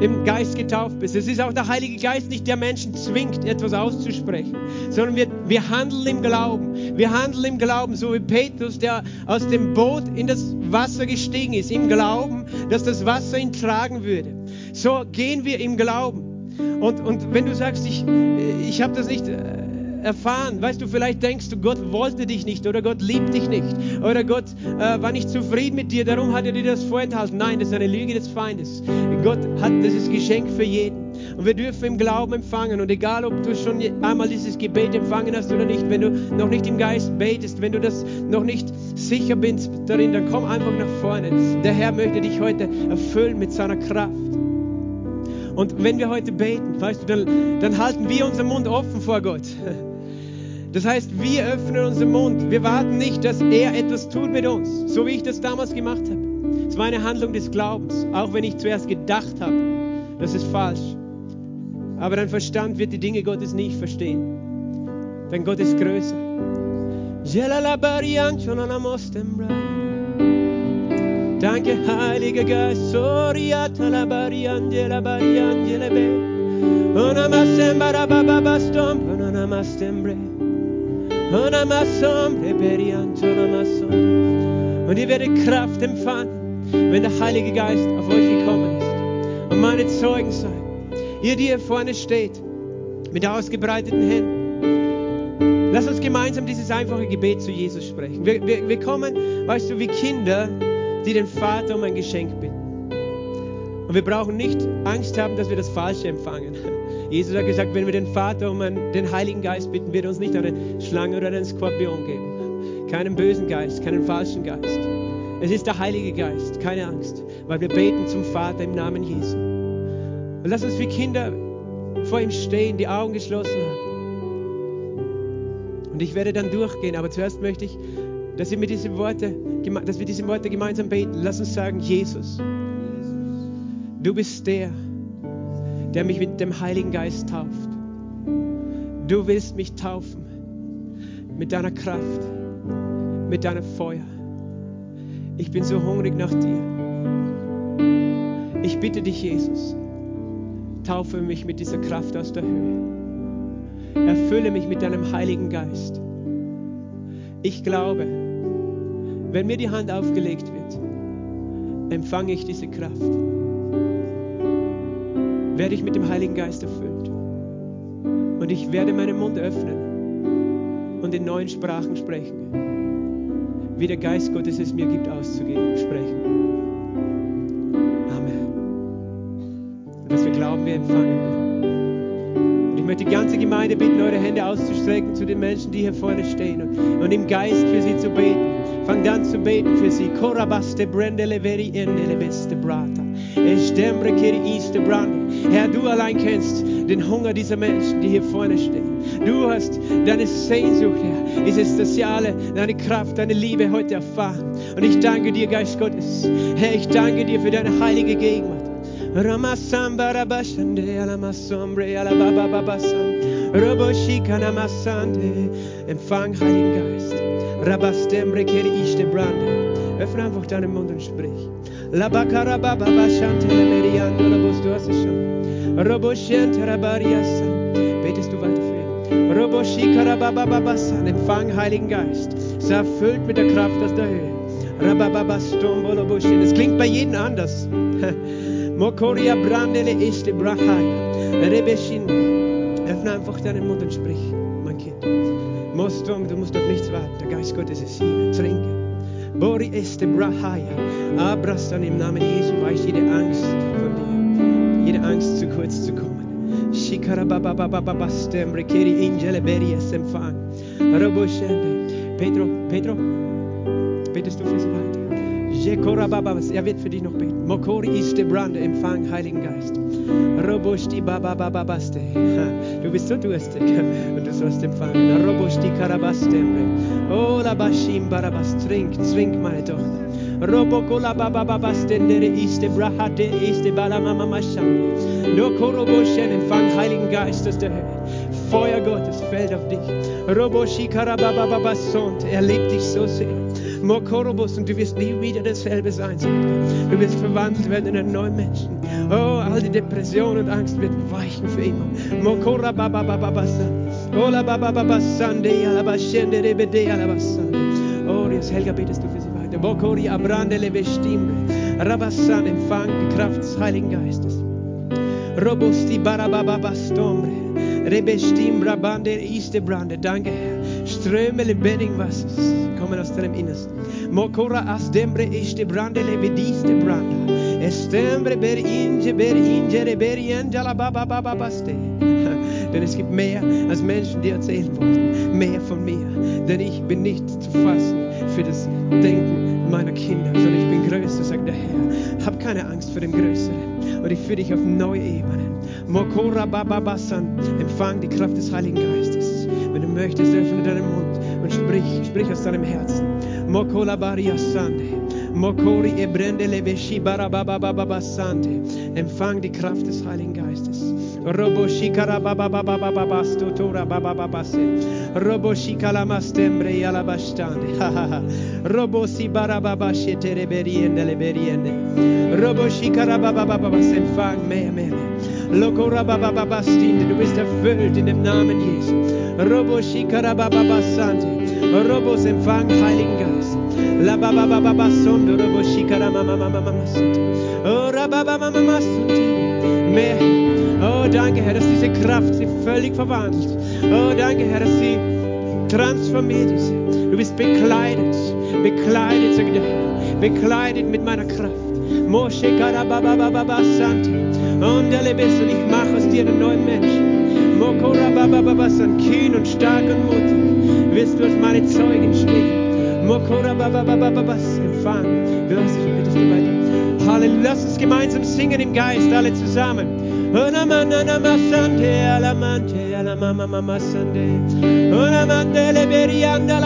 Speaker 1: im Geist getauft bist. Es ist auch der Heilige Geist nicht, der Menschen zwingt, etwas auszusprechen, sondern wir, wir handeln im Glauben. Wir handeln im Glauben, so wie Petrus, der aus dem Boot in das Wasser gestiegen ist, im Glauben, dass das Wasser ihn tragen würde. So gehen wir im Glauben. Und, und wenn du sagst, ich, ich habe das nicht äh, erfahren. Weißt du, vielleicht denkst du, Gott wollte dich nicht oder Gott liebt dich nicht oder Gott äh, war nicht zufrieden mit dir, darum hat er dir das vorenthalten. Nein, das ist eine Lüge des Feindes. Gott hat ist Geschenk für jeden. Und wir dürfen im Glauben empfangen. Und egal, ob du schon einmal dieses Gebet empfangen hast oder nicht, wenn du noch nicht im Geist betest, wenn du das noch nicht sicher bist darin, dann komm einfach nach vorne. Der Herr möchte dich heute erfüllen mit seiner Kraft. Und wenn wir heute beten, weißt du, dann, dann halten wir unseren Mund offen vor Gott. Das heißt, wir öffnen unseren Mund. Wir warten nicht, dass er etwas tut mit uns, so wie ich das damals gemacht habe. Es war eine Handlung des Glaubens, auch wenn ich zuerst gedacht habe, das ist falsch. Aber dein Verstand wird die Dinge Gottes nicht verstehen. Denn Gott ist größer. Danke, Heiliger Geist. Soriata la bariangela Und ihr werdet Kraft empfangen, wenn der Heilige Geist auf euch gekommen ist. Und meine Zeugen sein. Ihr, die hier vorne steht, mit ausgebreiteten Händen. Lass uns gemeinsam dieses einfache Gebet zu Jesus sprechen. Wir, wir, wir kommen, weißt du, wie Kinder, die den Vater um ein Geschenk bitten. Und wir brauchen nicht Angst haben, dass wir das Falsche empfangen. Jesus hat gesagt, wenn wir den Vater um den Heiligen Geist bitten, wird uns nicht eine Schlange oder einen Skorpion geben. Keinen bösen Geist, keinen falschen Geist. Es ist der Heilige Geist, keine Angst, weil wir beten zum Vater im Namen Jesu. Und lass uns wie Kinder vor ihm stehen, die Augen geschlossen haben. Und ich werde dann durchgehen, aber zuerst möchte ich, dass, wir, mit diese Worte, dass wir diese Worte gemeinsam beten. Lass uns sagen, Jesus, du bist der, der mich mit dem Heiligen Geist tauft. Du willst mich taufen mit deiner Kraft, mit deinem Feuer. Ich bin so hungrig nach dir. Ich bitte dich, Jesus, taufe mich mit dieser Kraft aus der Höhe. Erfülle mich mit deinem Heiligen Geist. Ich glaube, wenn mir die Hand aufgelegt wird, empfange ich diese Kraft. Werde ich mit dem Heiligen Geist erfüllt. Und ich werde meinen Mund öffnen und in neuen Sprachen sprechen, wie der Geist Gottes es mir gibt auszugeben, sprechen. Amen. Und was wir glauben, wir empfangen wir möchte die ganze Gemeinde bitten, eure Hände auszustrecken zu den Menschen, die hier vorne stehen und, und im Geist für sie zu beten. Fangt an zu beten für sie. Korabaste brendele veri endele beste brata. Estembre kiri iste brande. Herr, du allein kennst den Hunger dieser Menschen, die hier vorne stehen. Du hast deine Sehnsucht, Herr. Ist es, dass sie alle deine Kraft, deine Liebe heute erfahren. Und ich danke dir, Geist Gottes. Herr, ich danke dir für deine heilige Gegenwart. Empfang, Heiligen Geist. Öffne einfach deinen Mund und sprich. Du hast es schon. Betest du weiter für ihn? Empfang, Heiligen Geist. Sei erfüllt mit der Kraft aus der Höhe. Es klingt bei jedem anders. Mokoria brandele este brahaya. Rebeshin. Öffne einfach deinen Mund und sprich, mein Kind. Mostum, du musst auf nichts warten. Der Geist Gottes ist hier. Trinke. Bori este brahaya. Abras dann im Namen Jesu weicht jede Angst von dir. Jede Angst, zu kurz zu kommen. Shikarabababababastem. Rekeri ingele berias empfang. Roboshende. Pedro, Pedro, Er wird für dich noch beten. Mokori ist der Brand, empfang Heiligen Geist. Robosti babababaste. Du bist so durstig und du sollst empfangen. Robosti karabastembre. Oh labashim barabas. Trink, trink, meine Tochter. Robokola babababastendere iste brahate iste balamamamasham. No koroboshen, empfang Heiligen Geist aus der Höhe. Feuer Gottes fällt auf dich. Roboshi karababababasont. Er liebt dich so sehr. Mokorobus und du wirst nie wieder dasselbe sein. Du wirst verwandelt werden in einen neuen Menschen. Oh, all die Depression und Angst wird weichen für immer. Mokora baba baba basa. Ola baba baba sande alabashende rebede alabasande. Oh, jetzt Helga betest du für sie weiter. Mokori abrande levestimbre. Rabassan, empfang die Kraft des Heiligen Geistes. Robusti barababa bastombre. Rebestimbra bande iste brande. Danke, Herr. Ströme lebendigen Wassers kommen aus deinem Innersten. Mokora astembre iste brande levediste branda. Estembre ber inge ber ingere ber ingela baba baba baste. Denn es gibt mehr, als Menschen dir erzählen wollten. Mehr von mir. Denn ich bin nicht zu fassen für das Denken meiner Kinder, sondern ich bin größer, sagt der Herr. Hab keine Angst vor dem Größeren. Und ich führe dich auf neue Ebenen. Mokora bababasan. Empfang die Kraft des Heiligen Geistes. Wenn du möchtest, öffne deinen Mund und sprich, sprich aus deinem Herzen. Mokola bariasande. Mokori ebrende leveshi barababababasante. Empfang die Kraft des Heiligen Geistes. Robo shikara babababababasto tora babababase. Robo shikala mastembre yalabastande. Robo si barababashi tereberiende leberiende. Robo shikara bababababas. Empfang mehr, mehr. Du bist erfüllt in dem Namen Jesu. Robo shikara bababasante. Robos empfang Heiligen Geist. La baba baba basondo robo shikara mama mama mama Oh rababa mama mama Mehr. Oh danke Herr, dass diese Kraft sie völlig verwandelt. Oh danke Herr, dass sie Transformiere sie. Du bist bekleidet, bekleidet, sag ich bekleidet mit meiner Kraft. Moshe Karabababa Sante. Und erlebst und ich mache aus dir einen neuen Menschen. Mokora Bababa San, kühn und stark und mutig. Wirst du als meine Zeugen stehen. Mokora Bababa empfangen. Wirst du, bittest du weiter. Halleluja. Lass uns gemeinsam singen im Geist, alle zusammen. Sante, alamante, alamama sande. Unamande le berianda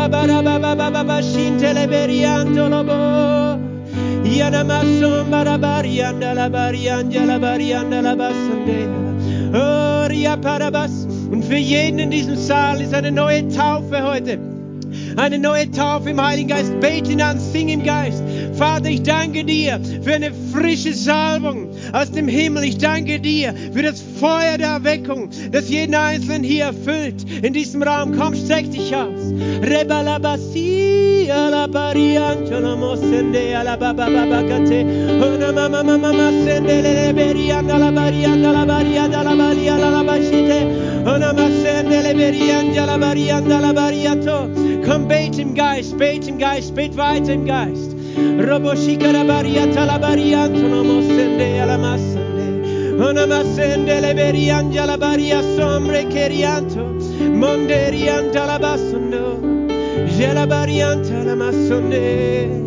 Speaker 1: Und für jeden in diesem Saal ist eine neue Taufe heute. Eine neue Taufe im Heiligen Geist. Beten an, sing im Geist. Vater, ich danke dir für eine frische Salbung aus dem Himmel. Ich danke dir für das Feuer der Erweckung, das jeden Einzelnen hier erfüllt. In diesem Raum, komm, streck dich aus. Rebalabasi, alabariantolo mosende, alabababakate, ona mama mama masende, leberianda, labarianda, labarianda, labalia, labashite, ona masende, leberianda, labarianda, labariato. Komm, bet im Geist, bet im Geist, bet weiter im Geist. Roboshikara bariata la barianto no mosende alla massende. Ona massende le berianja la baria sombre kerianto. Monderianta la bassondo. Jela barianta la massonde.